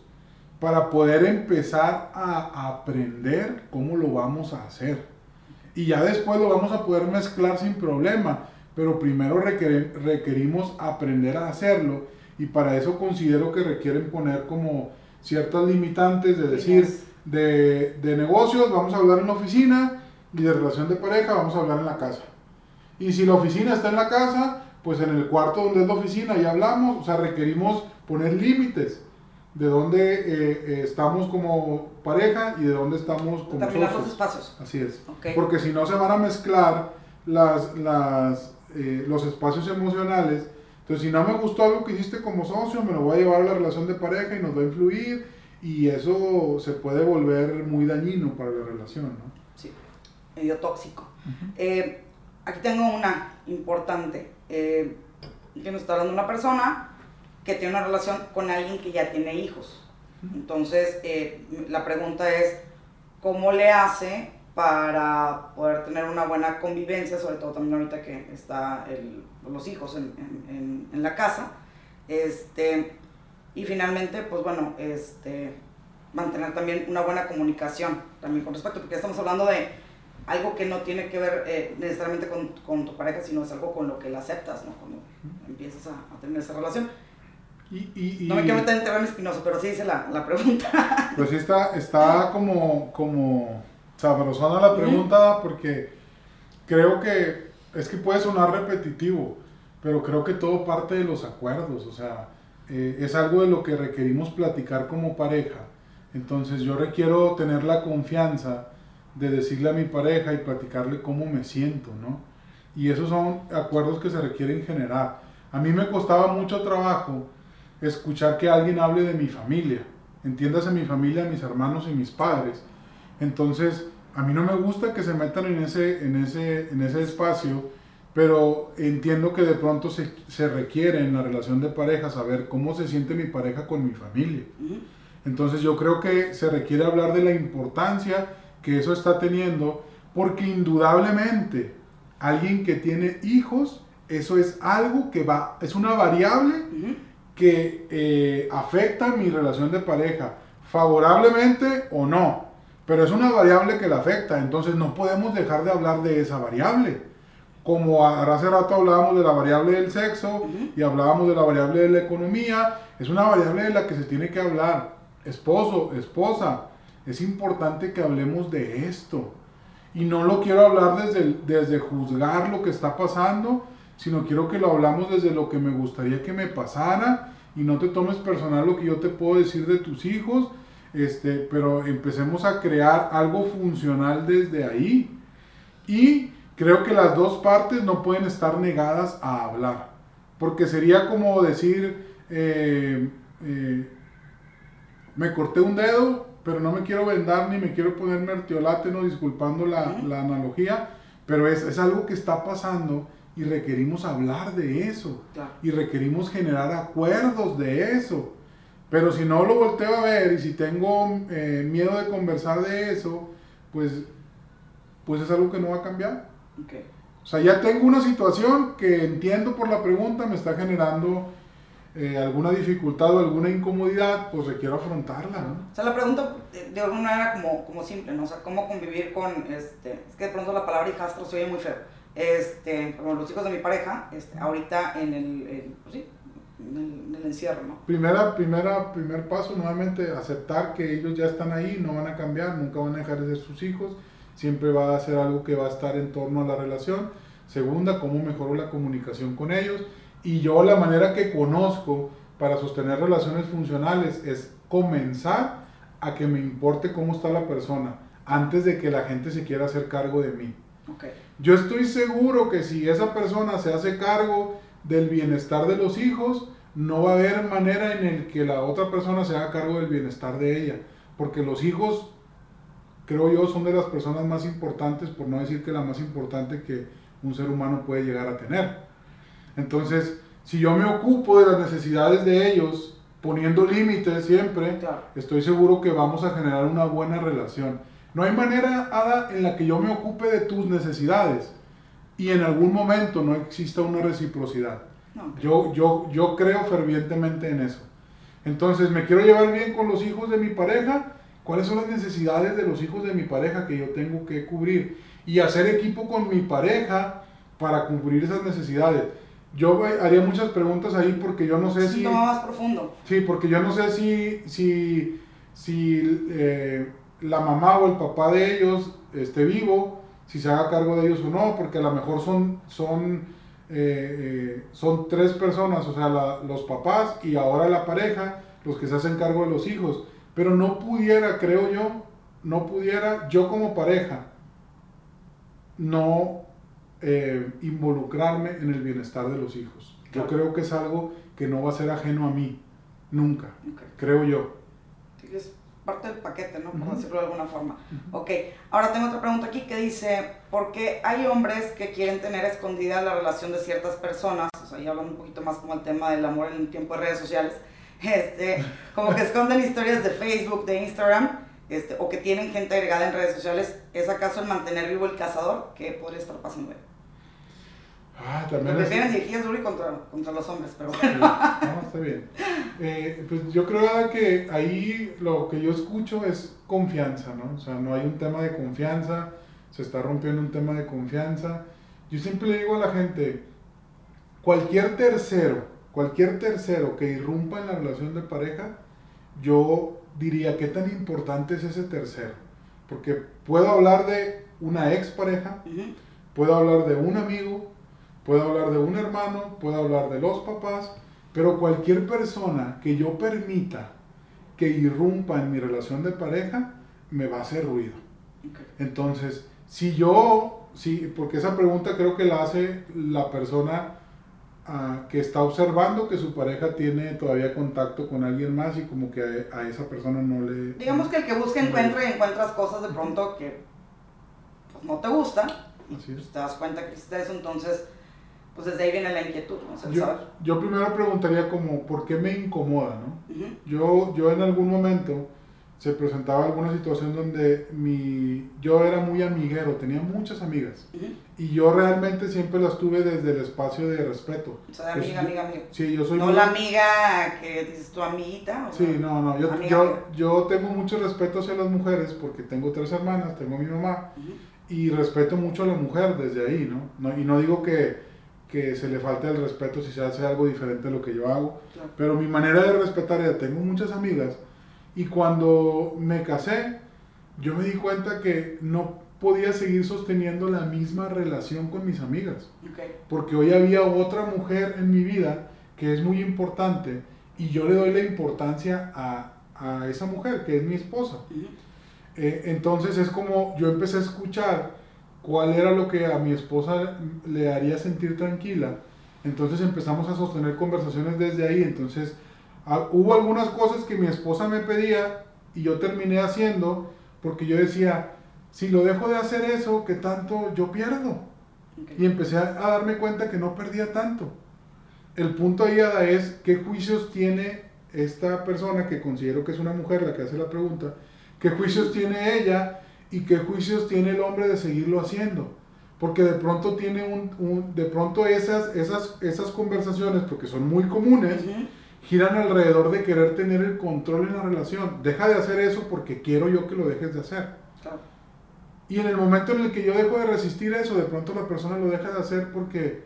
para poder empezar a aprender cómo lo vamos a hacer. Y ya después lo vamos a poder mezclar sin problema pero primero requerimos aprender a hacerlo y para eso considero que requieren poner como ciertas limitantes de decir, de, de negocios vamos a hablar en la oficina y de relación de pareja vamos a hablar en la casa. Y si la oficina está en la casa, pues en el cuarto donde es la oficina ya hablamos, o sea, requerimos poner límites de dónde eh, eh, estamos como pareja y de dónde estamos como socios. los espacios. Así es. Porque si no se van a mezclar las, las eh, los espacios emocionales. Entonces, si no me gustó algo que hiciste como socio, me lo voy a llevar a la relación de pareja y nos va a influir y eso se puede volver muy dañino para la relación, ¿no? Sí, medio tóxico. Eh, aquí tengo una importante, eh, que nos está hablando una persona que tiene una relación con alguien que ya tiene hijos. Entonces, la pregunta es, ¿cómo le hace para poder tener una buena convivencia, sobre todo también ahorita que está el, los hijos en, en, en, la casa. Este, y finalmente, pues bueno, este, mantener también una buena comunicación también con respecto, porque estamos hablando de algo que no tiene que ver eh, necesariamente con, con, tu pareja, sino es algo con lo que la aceptas, ¿no? Cuando empiezas a, a tener esa relación. Y, y, no me quiero meter en terreno espinoso, pero sí hice la, la pregunta. Pues sí está, está [LAUGHS] como, como sabrosona la pregunta porque creo que es que puede sonar repetitivo, pero creo que todo parte de los acuerdos, o sea, eh, es algo de lo que requerimos platicar como pareja. Entonces yo requiero tener la confianza de decirle a mi pareja y platicarle cómo me siento, ¿no? Y esos son acuerdos que se requieren generar. A mí me costaba mucho trabajo escuchar que alguien hable de mi familia, entiéndase mi familia, mis hermanos y mis padres entonces, a mí no me gusta que se metan en ese, en ese, en ese espacio, pero entiendo que de pronto se, se, requiere en la relación de pareja saber cómo se siente mi pareja con mi familia. Entonces yo creo que se requiere hablar de la importancia que eso está teniendo, porque indudablemente alguien que tiene hijos, eso es algo que va, es una variable que eh, afecta mi relación de pareja, favorablemente o no pero es una variable que la afecta, entonces no podemos dejar de hablar de esa variable. Como hace rato hablábamos de la variable del sexo y hablábamos de la variable de la economía, es una variable de la que se tiene que hablar. Esposo, esposa, es importante que hablemos de esto. Y no lo quiero hablar desde, desde juzgar lo que está pasando, sino quiero que lo hablamos desde lo que me gustaría que me pasara y no te tomes personal lo que yo te puedo decir de tus hijos este, pero empecemos a crear algo funcional desde ahí. Y creo que las dos partes no pueden estar negadas a hablar, porque sería como decir, eh, eh, me corté un dedo, pero no me quiero vendar ni me quiero poner mertiolate, no disculpando la, la analogía, pero es, es, algo que está pasando y requerimos hablar de eso y requerimos generar acuerdos de eso. Pero si no lo volteo a ver y si tengo eh, miedo de conversar de eso, pues, pues es algo que no va a cambiar. Okay. O sea, ya tengo una situación que entiendo por la pregunta me está generando eh, alguna dificultad o alguna incomodidad, pues requiero afrontarla, ¿no? O sea, la pregunta de, alguna manera como, como simple, ¿no? O sea, cómo convivir con, este, es que de pronto la palabra hijastro se oye muy feo. Este, como los hijos de mi pareja, este, ahorita en el, pues sí, en el, encierro, ¿no? Primera, primera, primer paso, nuevamente, aceptar que ellos ya están ahí, no van a cambiar, nunca van a dejar de ser sus hijos, siempre va a ser algo que va a estar en torno a la relación. Segunda, cómo mejoro la comunicación con ellos y yo la manera que conozco para sostener relaciones funcionales es comenzar a que me importe cómo está la persona antes de que la gente se quiera hacer cargo de mí. Okay. Yo estoy seguro que si esa persona se hace cargo del bienestar de los hijos, no va a haber manera en el que la otra persona se haga cargo del bienestar de ella. Porque los hijos, creo yo, son de las personas más importantes, por no decir que la más importante que un ser humano puede llegar a tener. Entonces, si yo me ocupo de las necesidades de ellos, poniendo límites siempre, estoy seguro que vamos a generar una buena relación. No hay manera, Ada, en la que yo me ocupe de tus necesidades y en algún momento no exista una reciprocidad. Yo, yo, yo creo fervientemente en eso. Entonces, me quiero llevar bien con los hijos de mi pareja. ¿Cuáles son las necesidades de los hijos de mi pareja que yo tengo que cubrir? Y hacer equipo con mi pareja para cubrir esas necesidades yo haría muchas preguntas ahí porque yo no sé si... No, más profundo. Sí, porque yo no sé si, si, si eh, la mamá o el papá de ellos esté vivo, si se haga cargo de ellos o no, porque a lo mejor son, son, eh, eh, son tres personas, o sea, los papás y ahora la pareja, los que se hacen cargo de los hijos. Pero no pudiera, creo yo, no pudiera yo como pareja no eh, involucrarme en el bienestar de los hijos. Yo creo que es algo que no va a ser ajeno a mí, nunca, creo yo. Parte del paquete, ¿no? Por decirlo de alguna forma. Ok, ahora tengo otra pregunta aquí que dice, ¿por qué hay hombres que quieren tener escondida la relación de ciertas personas? O sea, ya hablando un poquito más como el tema del amor en el tiempo de redes sociales. [LAUGHS] Este, como que esconden historias de Facebook, de Instagram, este, o que tienen gente agregada en redes sociales. ¿Es acaso el mantener vivo el cazador? ¿Qué podría estar pasando ahí? Ah, también. Me prefieren dirigir duro contra, contra los hombres, pero bueno. no, está bien. Eh, pues yo creo que ahí lo que yo escucho es confianza, ¿no? O sea, no hay un tema de confianza, se está rompiendo un tema de confianza. Yo siempre le digo a la gente, cualquier tercero, cualquier tercero que irrumpa en la relación de pareja, yo diría, ¿qué tan importante es ese tercero? Porque puedo hablar de una ex pareja, puedo hablar de un amigo, puedo hablar de un hermano, puedo hablar de los papás, pero cualquier persona que yo permita que irrumpa en mi relación de pareja, me va a hacer ruido. Entonces, si yo, sí, porque esa pregunta creo que la hace la persona ah, que está observando que su pareja tiene todavía contacto con alguien más y como que a, esa persona no le... Digamos que el que busca encuentra y encuentras cosas de pronto que pues, no te gustan y pues, te das cuenta que existe eso, entonces pues desde ahí viene la inquietud, ¿no? yo, primero preguntaría como, ¿por qué me incomoda, no? yo, yo en algún momento se presentaba alguna situación donde mi, yo era muy amiguero, tenía muchas amigas. Y yo realmente siempre las tuve desde el espacio de respeto. O sea, amiga, amiga, amiga. Sí, yo soy No la amiga que dices tu amiguita. sí, no, no. Yo, yo, yo, tengo mucho respeto hacia las mujeres porque tengo tres hermanas, tengo a mi mamá. Y respeto mucho a la mujer desde ahí, ¿no? no y no digo que que se le falte el respeto si se hace algo diferente a lo que yo hago. Pero mi manera de respetar ya tengo muchas amigas y cuando me casé, yo me di cuenta que no podía seguir sosteniendo la misma relación con mis amigas. Porque hoy había otra mujer en mi vida que es muy importante y yo le doy la importancia a, a esa mujer, que es mi esposa. Eh, entonces es como yo empecé a escuchar cuál era lo que a mi esposa le haría sentir tranquila. Entonces empezamos a sostener conversaciones desde ahí. Entonces hubo algunas cosas que mi esposa me pedía y yo terminé haciendo porque yo decía, si lo dejo de hacer eso, ¿qué tanto yo pierdo? Y empecé a, darme cuenta que no perdía tanto. El punto ahí es qué juicios tiene esta persona que considero que es una mujer la que hace la pregunta, qué juicios tiene ella y qué juicios tiene el hombre de seguirlo haciendo. Porque de pronto tiene un, de pronto esas, esas, esas conversaciones, porque son muy comunes, giran alrededor de querer tener el control en la relación. Deja de hacer eso porque quiero yo que lo dejes de hacer. Y en el momento en el que yo dejo de resistir eso, de pronto la persona lo deja de hacer porque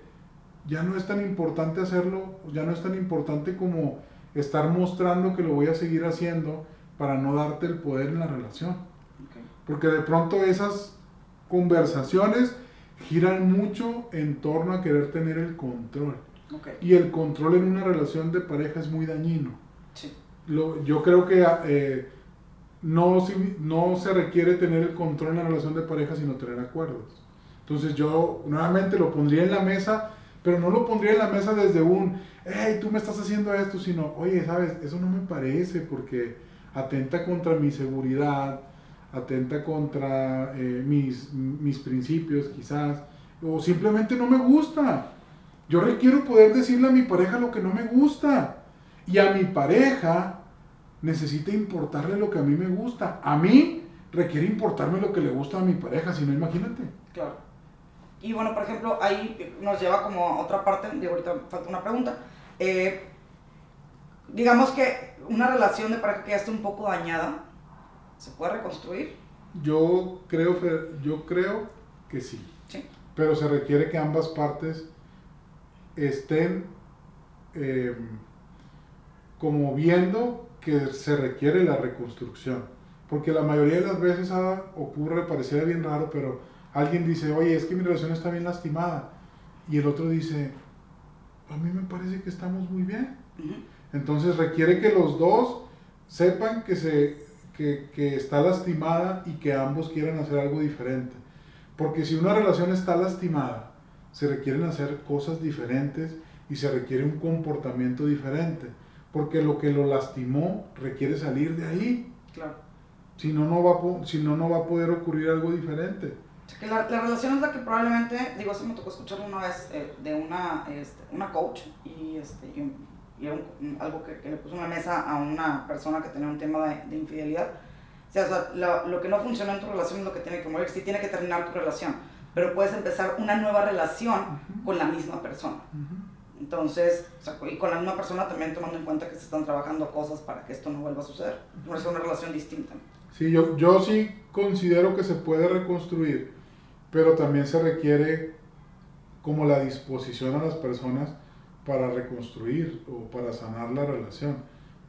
ya no es tan importante hacerlo, ya no es tan importante como estar mostrando que lo voy a seguir haciendo para no darte el poder en la relación. Porque de pronto esas conversaciones giran mucho en torno a querer tener el control. Y el control en una relación de pareja es muy dañino. Lo, yo creo que eh, no, no se requiere tener el control en la relación de pareja, sino tener acuerdos. Entonces yo nuevamente lo pondría en la mesa, pero no lo pondría en la mesa desde un, hey, tú me estás haciendo esto, sino, oye, sabes, eso no me parece porque atenta contra mi seguridad, atenta contra eh, mis, mis principios quizás, o simplemente no me gusta. Yo requiero poder decirle a mi pareja lo que no me gusta. Y a mi pareja necesita importarle lo que a mí me gusta. A mí requiere importarme lo que le gusta a mi pareja, si no, imagínate. Claro. Y bueno, por ejemplo, ahí nos lleva como a otra parte, de ahorita falta una pregunta. Eh, digamos que una relación de pareja que ya está un poco dañada, ¿se puede reconstruir? Yo creo, yo creo que sí. Sí. Pero se requiere que ambas partes estén eh, como viendo que se requiere la reconstrucción. Porque la mayoría de las veces ah, ocurre, pareciera bien raro, pero alguien dice, oye, es que mi relación está bien lastimada. Y el otro dice, a mí me parece que estamos muy bien. Entonces requiere que los dos sepan que, se, que, que está lastimada y que ambos quieran hacer algo diferente. Porque si una relación está lastimada, se requieren hacer cosas diferentes y se requiere un comportamiento diferente porque lo que lo lastimó requiere salir de ahí. Claro. Si no, no va si no, no va a poder ocurrir algo diferente. que la, la, relación es la que probablemente, digo, eso me tocó escuchar una vez eh, de una, este, una coach y, este, y, era algo que, que, le puso una mesa a una persona que tenía un tema de, de infidelidad. O sea, o sea lo, lo, que no funciona en tu relación es lo que tiene que morir. Sí tiene que terminar tu relación, pero puedes empezar una nueva relación con la misma persona. Entonces, y con la misma persona también tomando en cuenta que se están trabajando cosas para que esto no vuelva a suceder. No es una relación distinta. Sí, yo, yo sí considero que se puede reconstruir, pero también se requiere como la disposición a las personas para reconstruir o para sanar la relación.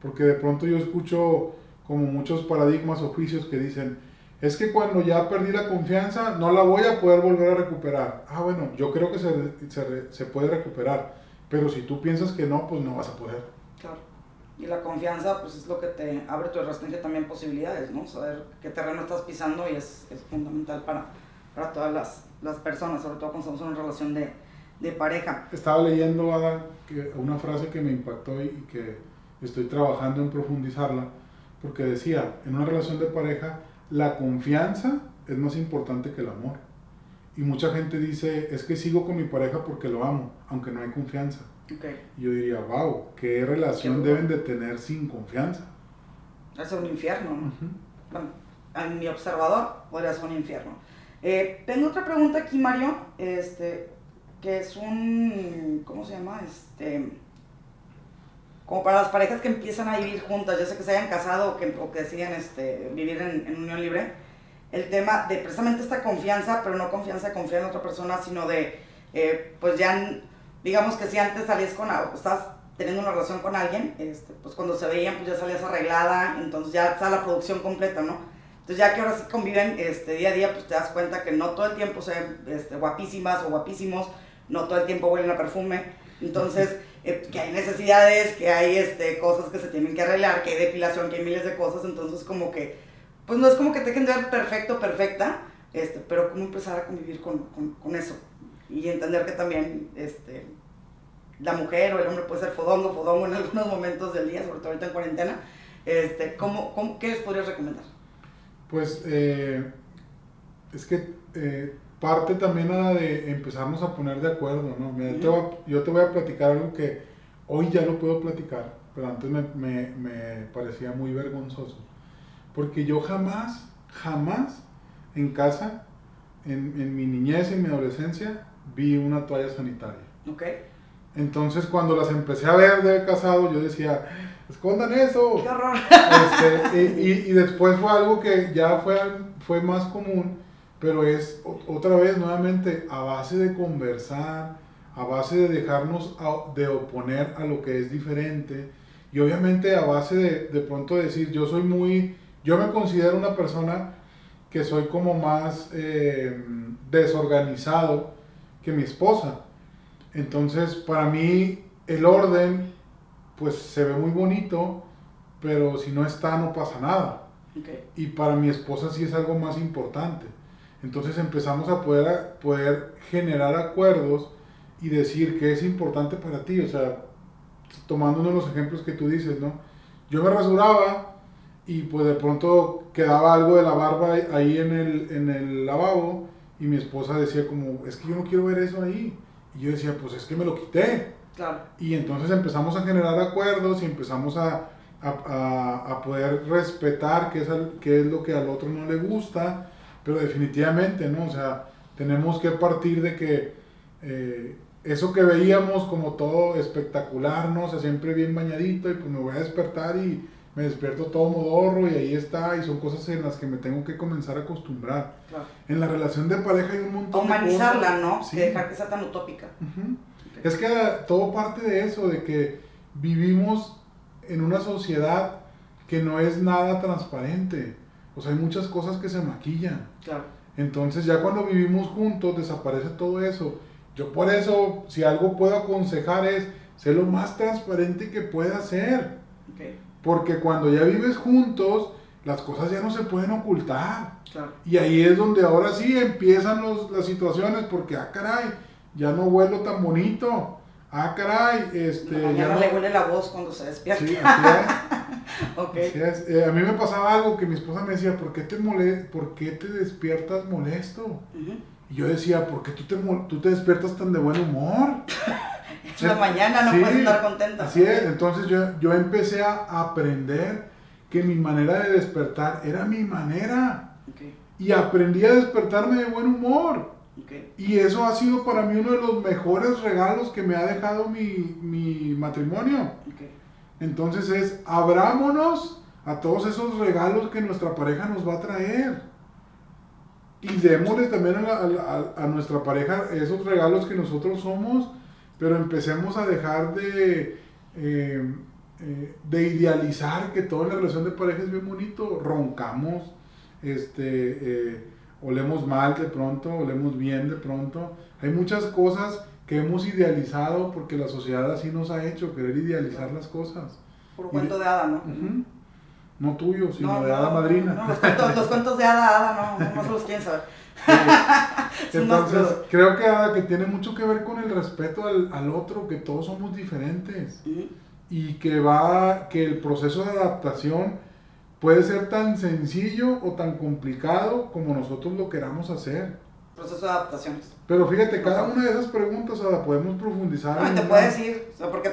Porque de pronto yo escucho como muchos paradigmas o juicios que dicen, es que cuando ya perdí la confianza no la voy a poder volver a recuperar. Ah, bueno, yo creo que se, se, se puede recuperar pero si tú piensas que no, pues no vas a poder. Claro. Y la confianza, pues es lo que te abre tu restringe también posibilidades, ¿no? Saber qué terreno estás pisando y es, es fundamental para, para todas las, las, personas, sobre todo cuando estamos en una relación de, de pareja. Estaba leyendo, Ada, que una frase que me impactó y que estoy trabajando en profundizarla, porque decía, en una relación de pareja, la confianza es más importante que el amor. Y mucha gente dice, es que sigo con mi pareja porque lo amo, aunque no hay confianza. Y yo diría, wow, ¿qué relación deben de tener sin confianza? Es un infierno, ¿no? Bueno, en mi observador podría ser un infierno. Eh, tengo otra pregunta aquí, Mario, este, que es un, ¿cómo se llama? Este, como para las parejas que empiezan a vivir juntas, ya sea que se hayan casado o que, o que deciden este, vivir en, en unión libre el tema de precisamente esta confianza, pero no confianza de confiar en otra persona, sino de, eh, pues ya, digamos que si antes salías con, estás teniendo una relación con alguien, este, pues cuando se veían, pues ya salías arreglada, entonces ya está la producción completa, ¿no? Entonces ya que ahora sí conviven este, día a día, pues te das cuenta que no todo el tiempo se ven este, guapísimas o guapísimos, no todo el tiempo huelen a perfume, entonces eh, que hay necesidades, que hay este, cosas que se tienen que arreglar, que hay depilación, que hay miles de cosas, entonces como que pues no es como que te de ver perfecto, perfecta, este, pero cómo empezar a convivir con, con, eso. Y entender que también este, la mujer o el hombre puede ser fodongo, fodongo en [LAUGHS] algunos momentos del día, sobre todo ahorita en cuarentena, Este, ¿cómo, cómo, ¿Qué les podrías recomendar? Pues eh, es que eh, parte también de empezarnos a poner de acuerdo, ¿no? yo te voy a platicar algo que hoy ya lo puedo platicar, pero antes me, me, me parecía muy vergonzoso. Porque yo jamás, jamás en casa, en, en, mi niñez, en mi adolescencia, vi una toalla sanitaria. Ok. Entonces cuando las empecé a ver de casado, yo decía, escondan eso. ¡Qué horror! Este, y, y, después fue algo que ya fue, fue más común, pero es otra vez nuevamente a base de conversar, a base de dejarnos de oponer a lo que es diferente y obviamente a base de de pronto decir, yo soy muy, yo me considero una persona que soy como más eh, desorganizado que mi esposa. Entonces, para mí, el orden, pues se ve muy bonito, pero si no está, no pasa nada. Y para mi esposa sí es algo más importante. Entonces empezamos a poder, poder generar acuerdos y decir que es importante para ti. O sea, tomando uno de los ejemplos que tú dices, ¿no? Yo me rasuraba y pues de pronto quedaba algo de la barba ahí en el, en el lavabo y mi esposa decía como, es que yo no quiero ver eso ahí. Y yo decía, pues es que me lo quité. Claro. Y entonces empezamos a generar acuerdos y empezamos a, a, a, poder respetar qué es, qué es lo que al otro no le gusta, pero definitivamente, ¿no? O sea, tenemos que partir de que eh, eso que veíamos como todo espectacular, ¿no? O sea, siempre bien bañadito y pues me voy a despertar y me despierto todo modorro y ahí está y son cosas en las que me tengo que comenzar a acostumbrar. Claro. En la relación de pareja hay un montón Humanizarla, de ¿no? Sí. dejar que sea tan utópica. Es que todo parte de eso, de que vivimos en una sociedad que no es nada transparente. O sea, hay muchas cosas que se maquillan. Claro. Entonces ya cuando vivimos juntos desaparece todo eso. Yo por eso, si algo puedo aconsejar es ser lo más transparente que pueda ser. Okay. Porque cuando ya vives juntos, las cosas ya no se pueden ocultar. Claro. Y ahí es donde ahora sí empiezan los, las situaciones, porque, ah, caray, ya no huelo tan bonito. Ah, caray, este... ya no le huele la voz cuando se despierta. Sí, así es. [LAUGHS] okay. así es. Eh, a mí me pasaba algo que mi esposa me decía, ¿por qué te, mole ¿por qué te despiertas molesto? Uh y yo decía, ¿por qué tú te, tú te despiertas tan de buen humor? [LAUGHS] es la mañana, no puedes estar contenta. Así es, entonces yo, yo empecé a aprender que mi manera de despertar era mi manera. Okay. Y aprendí a despertarme de buen humor. Okay. Y eso ha sido para mí uno de los mejores regalos que me ha dejado mi, mi matrimonio. Okay. Entonces es, abrámonos a todos esos regalos que nuestra pareja nos va a traer y démosle también a, a, a, nuestra pareja esos regalos que nosotros somos, pero empecemos a dejar de, eh, eh, de idealizar que toda la relación de pareja es bien bonito, roncamos, este, eh, olemos mal de pronto, olemos bien de pronto, hay muchas cosas que hemos idealizado porque la sociedad así nos ha hecho, querer idealizar las cosas. Por cuento de hada, ¿no? Uh -huh. No tuyo, sino de hada madrina. No, los, cuentos, los, cuentos, de hada, hada, no, no se los quieren saber. [LAUGHS] Sí. Entonces, creo que hada que tiene mucho que ver con el respeto al, al otro, que todos somos diferentes. -huh. Y que va, que el proceso de adaptación puede ser tan sencillo o tan complicado como nosotros lo queramos hacer. Proceso de adaptación. Pero fíjate, cada una de esas preguntas, podemos profundizar. No, te una... puedes o sea, porque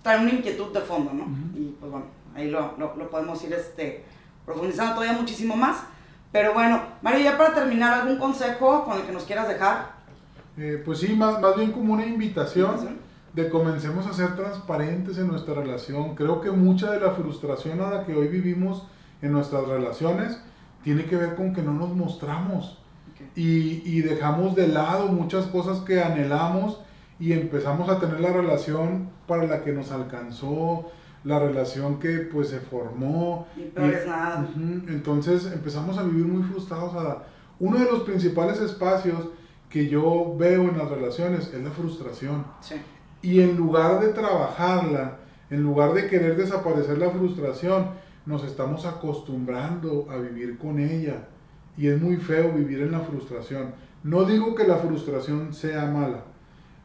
trae una inquietud de fondo, ¿no? Uh -huh. Y pues bueno ahí lo, lo, lo, podemos ir este, profundizando todavía muchísimo más. Pero bueno, Mario, ya para terminar, ¿algún consejo con el que nos quieras dejar? Eh, pues sí, más, más bien como una invitación, ¿invitación? De comencemos a ser transparentes en nuestra relación. Creo que mucha de la frustración a la que hoy vivimos en nuestras relaciones tiene que ver con que no nos mostramos okay. y, y dejamos de lado muchas cosas que anhelamos y empezamos a tener la relación para la que nos alcanzó, la relación que pues se formó. Y. Uh -huh. Entonces empezamos a vivir muy frustrados. A, uno de los principales espacios que yo veo en las relaciones es la frustración. Sí. Y en lugar de trabajarla, en lugar de querer desaparecer la frustración, nos estamos acostumbrando a vivir con ella. Y es muy feo vivir en la frustración. No digo que la frustración sea mala.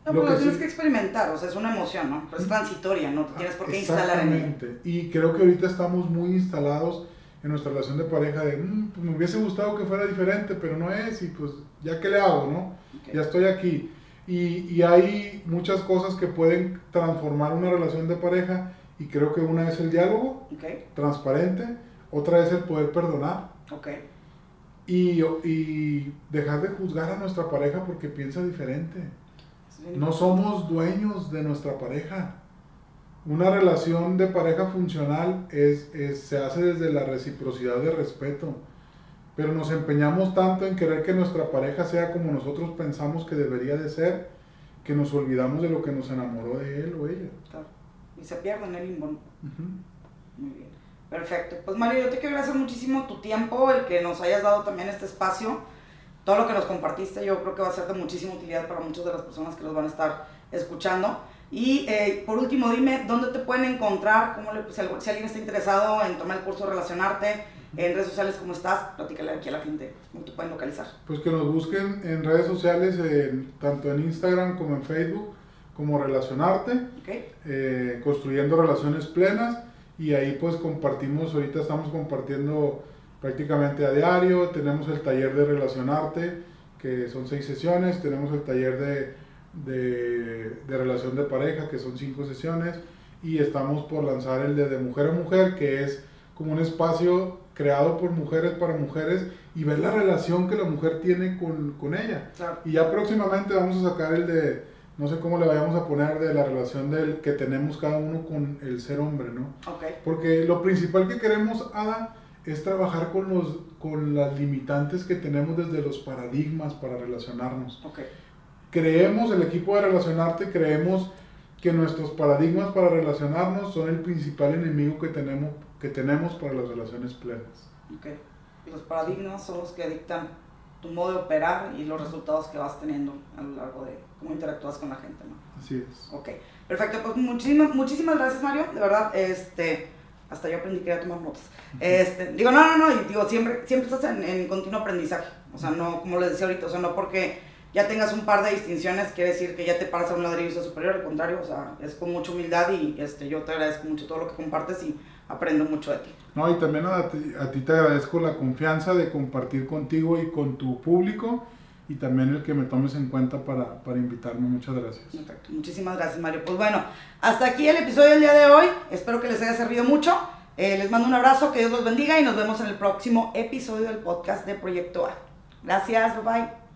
No, lo, tienes que experimentar, o sea, es una emoción, ¿no? Pero es transitoria, no tienes por qué instalar en Exactamente. Y creo que ahorita estamos muy instalados en nuestra relación de pareja de, mm, pues me hubiese gustado que fuera diferente, pero no es, y pues ya que le hago, ¿no? Ya estoy aquí. Y, y, hay muchas cosas que pueden transformar una relación de pareja, y creo que una es el diálogo, transparente, otra es el poder perdonar. Y, y dejar de juzgar a nuestra pareja porque piensa diferente. No somos dueños de nuestra pareja. Una relación de pareja funcional es, se hace desde la reciprocidad de respeto. Pero nos empeñamos tanto en querer que nuestra pareja sea como nosotros pensamos que debería de ser, que nos olvidamos de lo que nos enamoró de él o ella. Y se pierde en el limbo. Muy bien. Perfecto. Pues Mario, yo te quiero agradecer muchísimo tu tiempo, el que nos hayas dado también este espacio todo lo que nos compartiste yo creo que va a ser de muchísima utilidad para muchas de las personas que nos van a estar escuchando. Y eh, por último, dime dónde te pueden encontrar, cómo le, si, alguien está interesado en tomar el curso de Relacionarte, en redes sociales, ¿cómo estás? Platícale aquí a la gente, ¿cómo te pueden localizar? Pues que nos busquen en redes sociales, tanto en Instagram como en Facebook, como Relacionarte, eh, construyendo relaciones plenas, y ahí pues compartimos, ahorita estamos compartiendo prácticamente a diario. Tenemos el taller de relacionarte, que son seis sesiones. Tenemos el taller de, de, de, relación de pareja, que son cinco sesiones. Y estamos por lanzar el de, de mujer a mujer, que es como un espacio creado por mujeres para mujeres y ver la relación que la mujer tiene con, con ella. Y ya próximamente vamos a sacar el de, no sé cómo le vayamos a poner, de la relación del que tenemos cada uno con el ser hombre, ¿no? Okay. Porque lo principal que queremos, Ada, es trabajar con, los, con las limitantes que tenemos desde los paradigmas para relacionarnos. Creemos, el equipo de Relacionarte, creemos que nuestros paradigmas para relacionarnos son el principal enemigo que tenemos, que tenemos para las relaciones plenas. Okay. Los paradigmas son los que dictan tu modo de operar y los resultados que vas teniendo a lo largo de cómo interactúas con la gente, ¿no? Así es. Ok, perfecto. Pues muchísimas, muchísimas gracias, Mario. De verdad, este hasta yo aprendí que era tomar notas. Este, digo, no, no, no, y digo, siempre, siempre estás en, en, continuo aprendizaje. O sea, no, como les decía ahorita, o sea, no porque ya tengas un par de distinciones quiere decir que ya te paras a un ladrillo superior, al contrario, o sea, es con mucha humildad y este, yo te agradezco mucho todo lo que compartes y aprendo mucho de ti. No, y también a ti, a ti te agradezco la confianza de compartir contigo y con tu público y también el que me tomes en cuenta para, para invitarme. Muchas gracias. Perfecto. Muchísimas gracias, Mario. Pues bueno, hasta aquí el episodio del día de hoy. Espero que les haya servido mucho. Eh, les mando un abrazo, que Dios los bendiga y nos vemos en el próximo episodio del podcast de Proyecto A. Gracias, bye bye.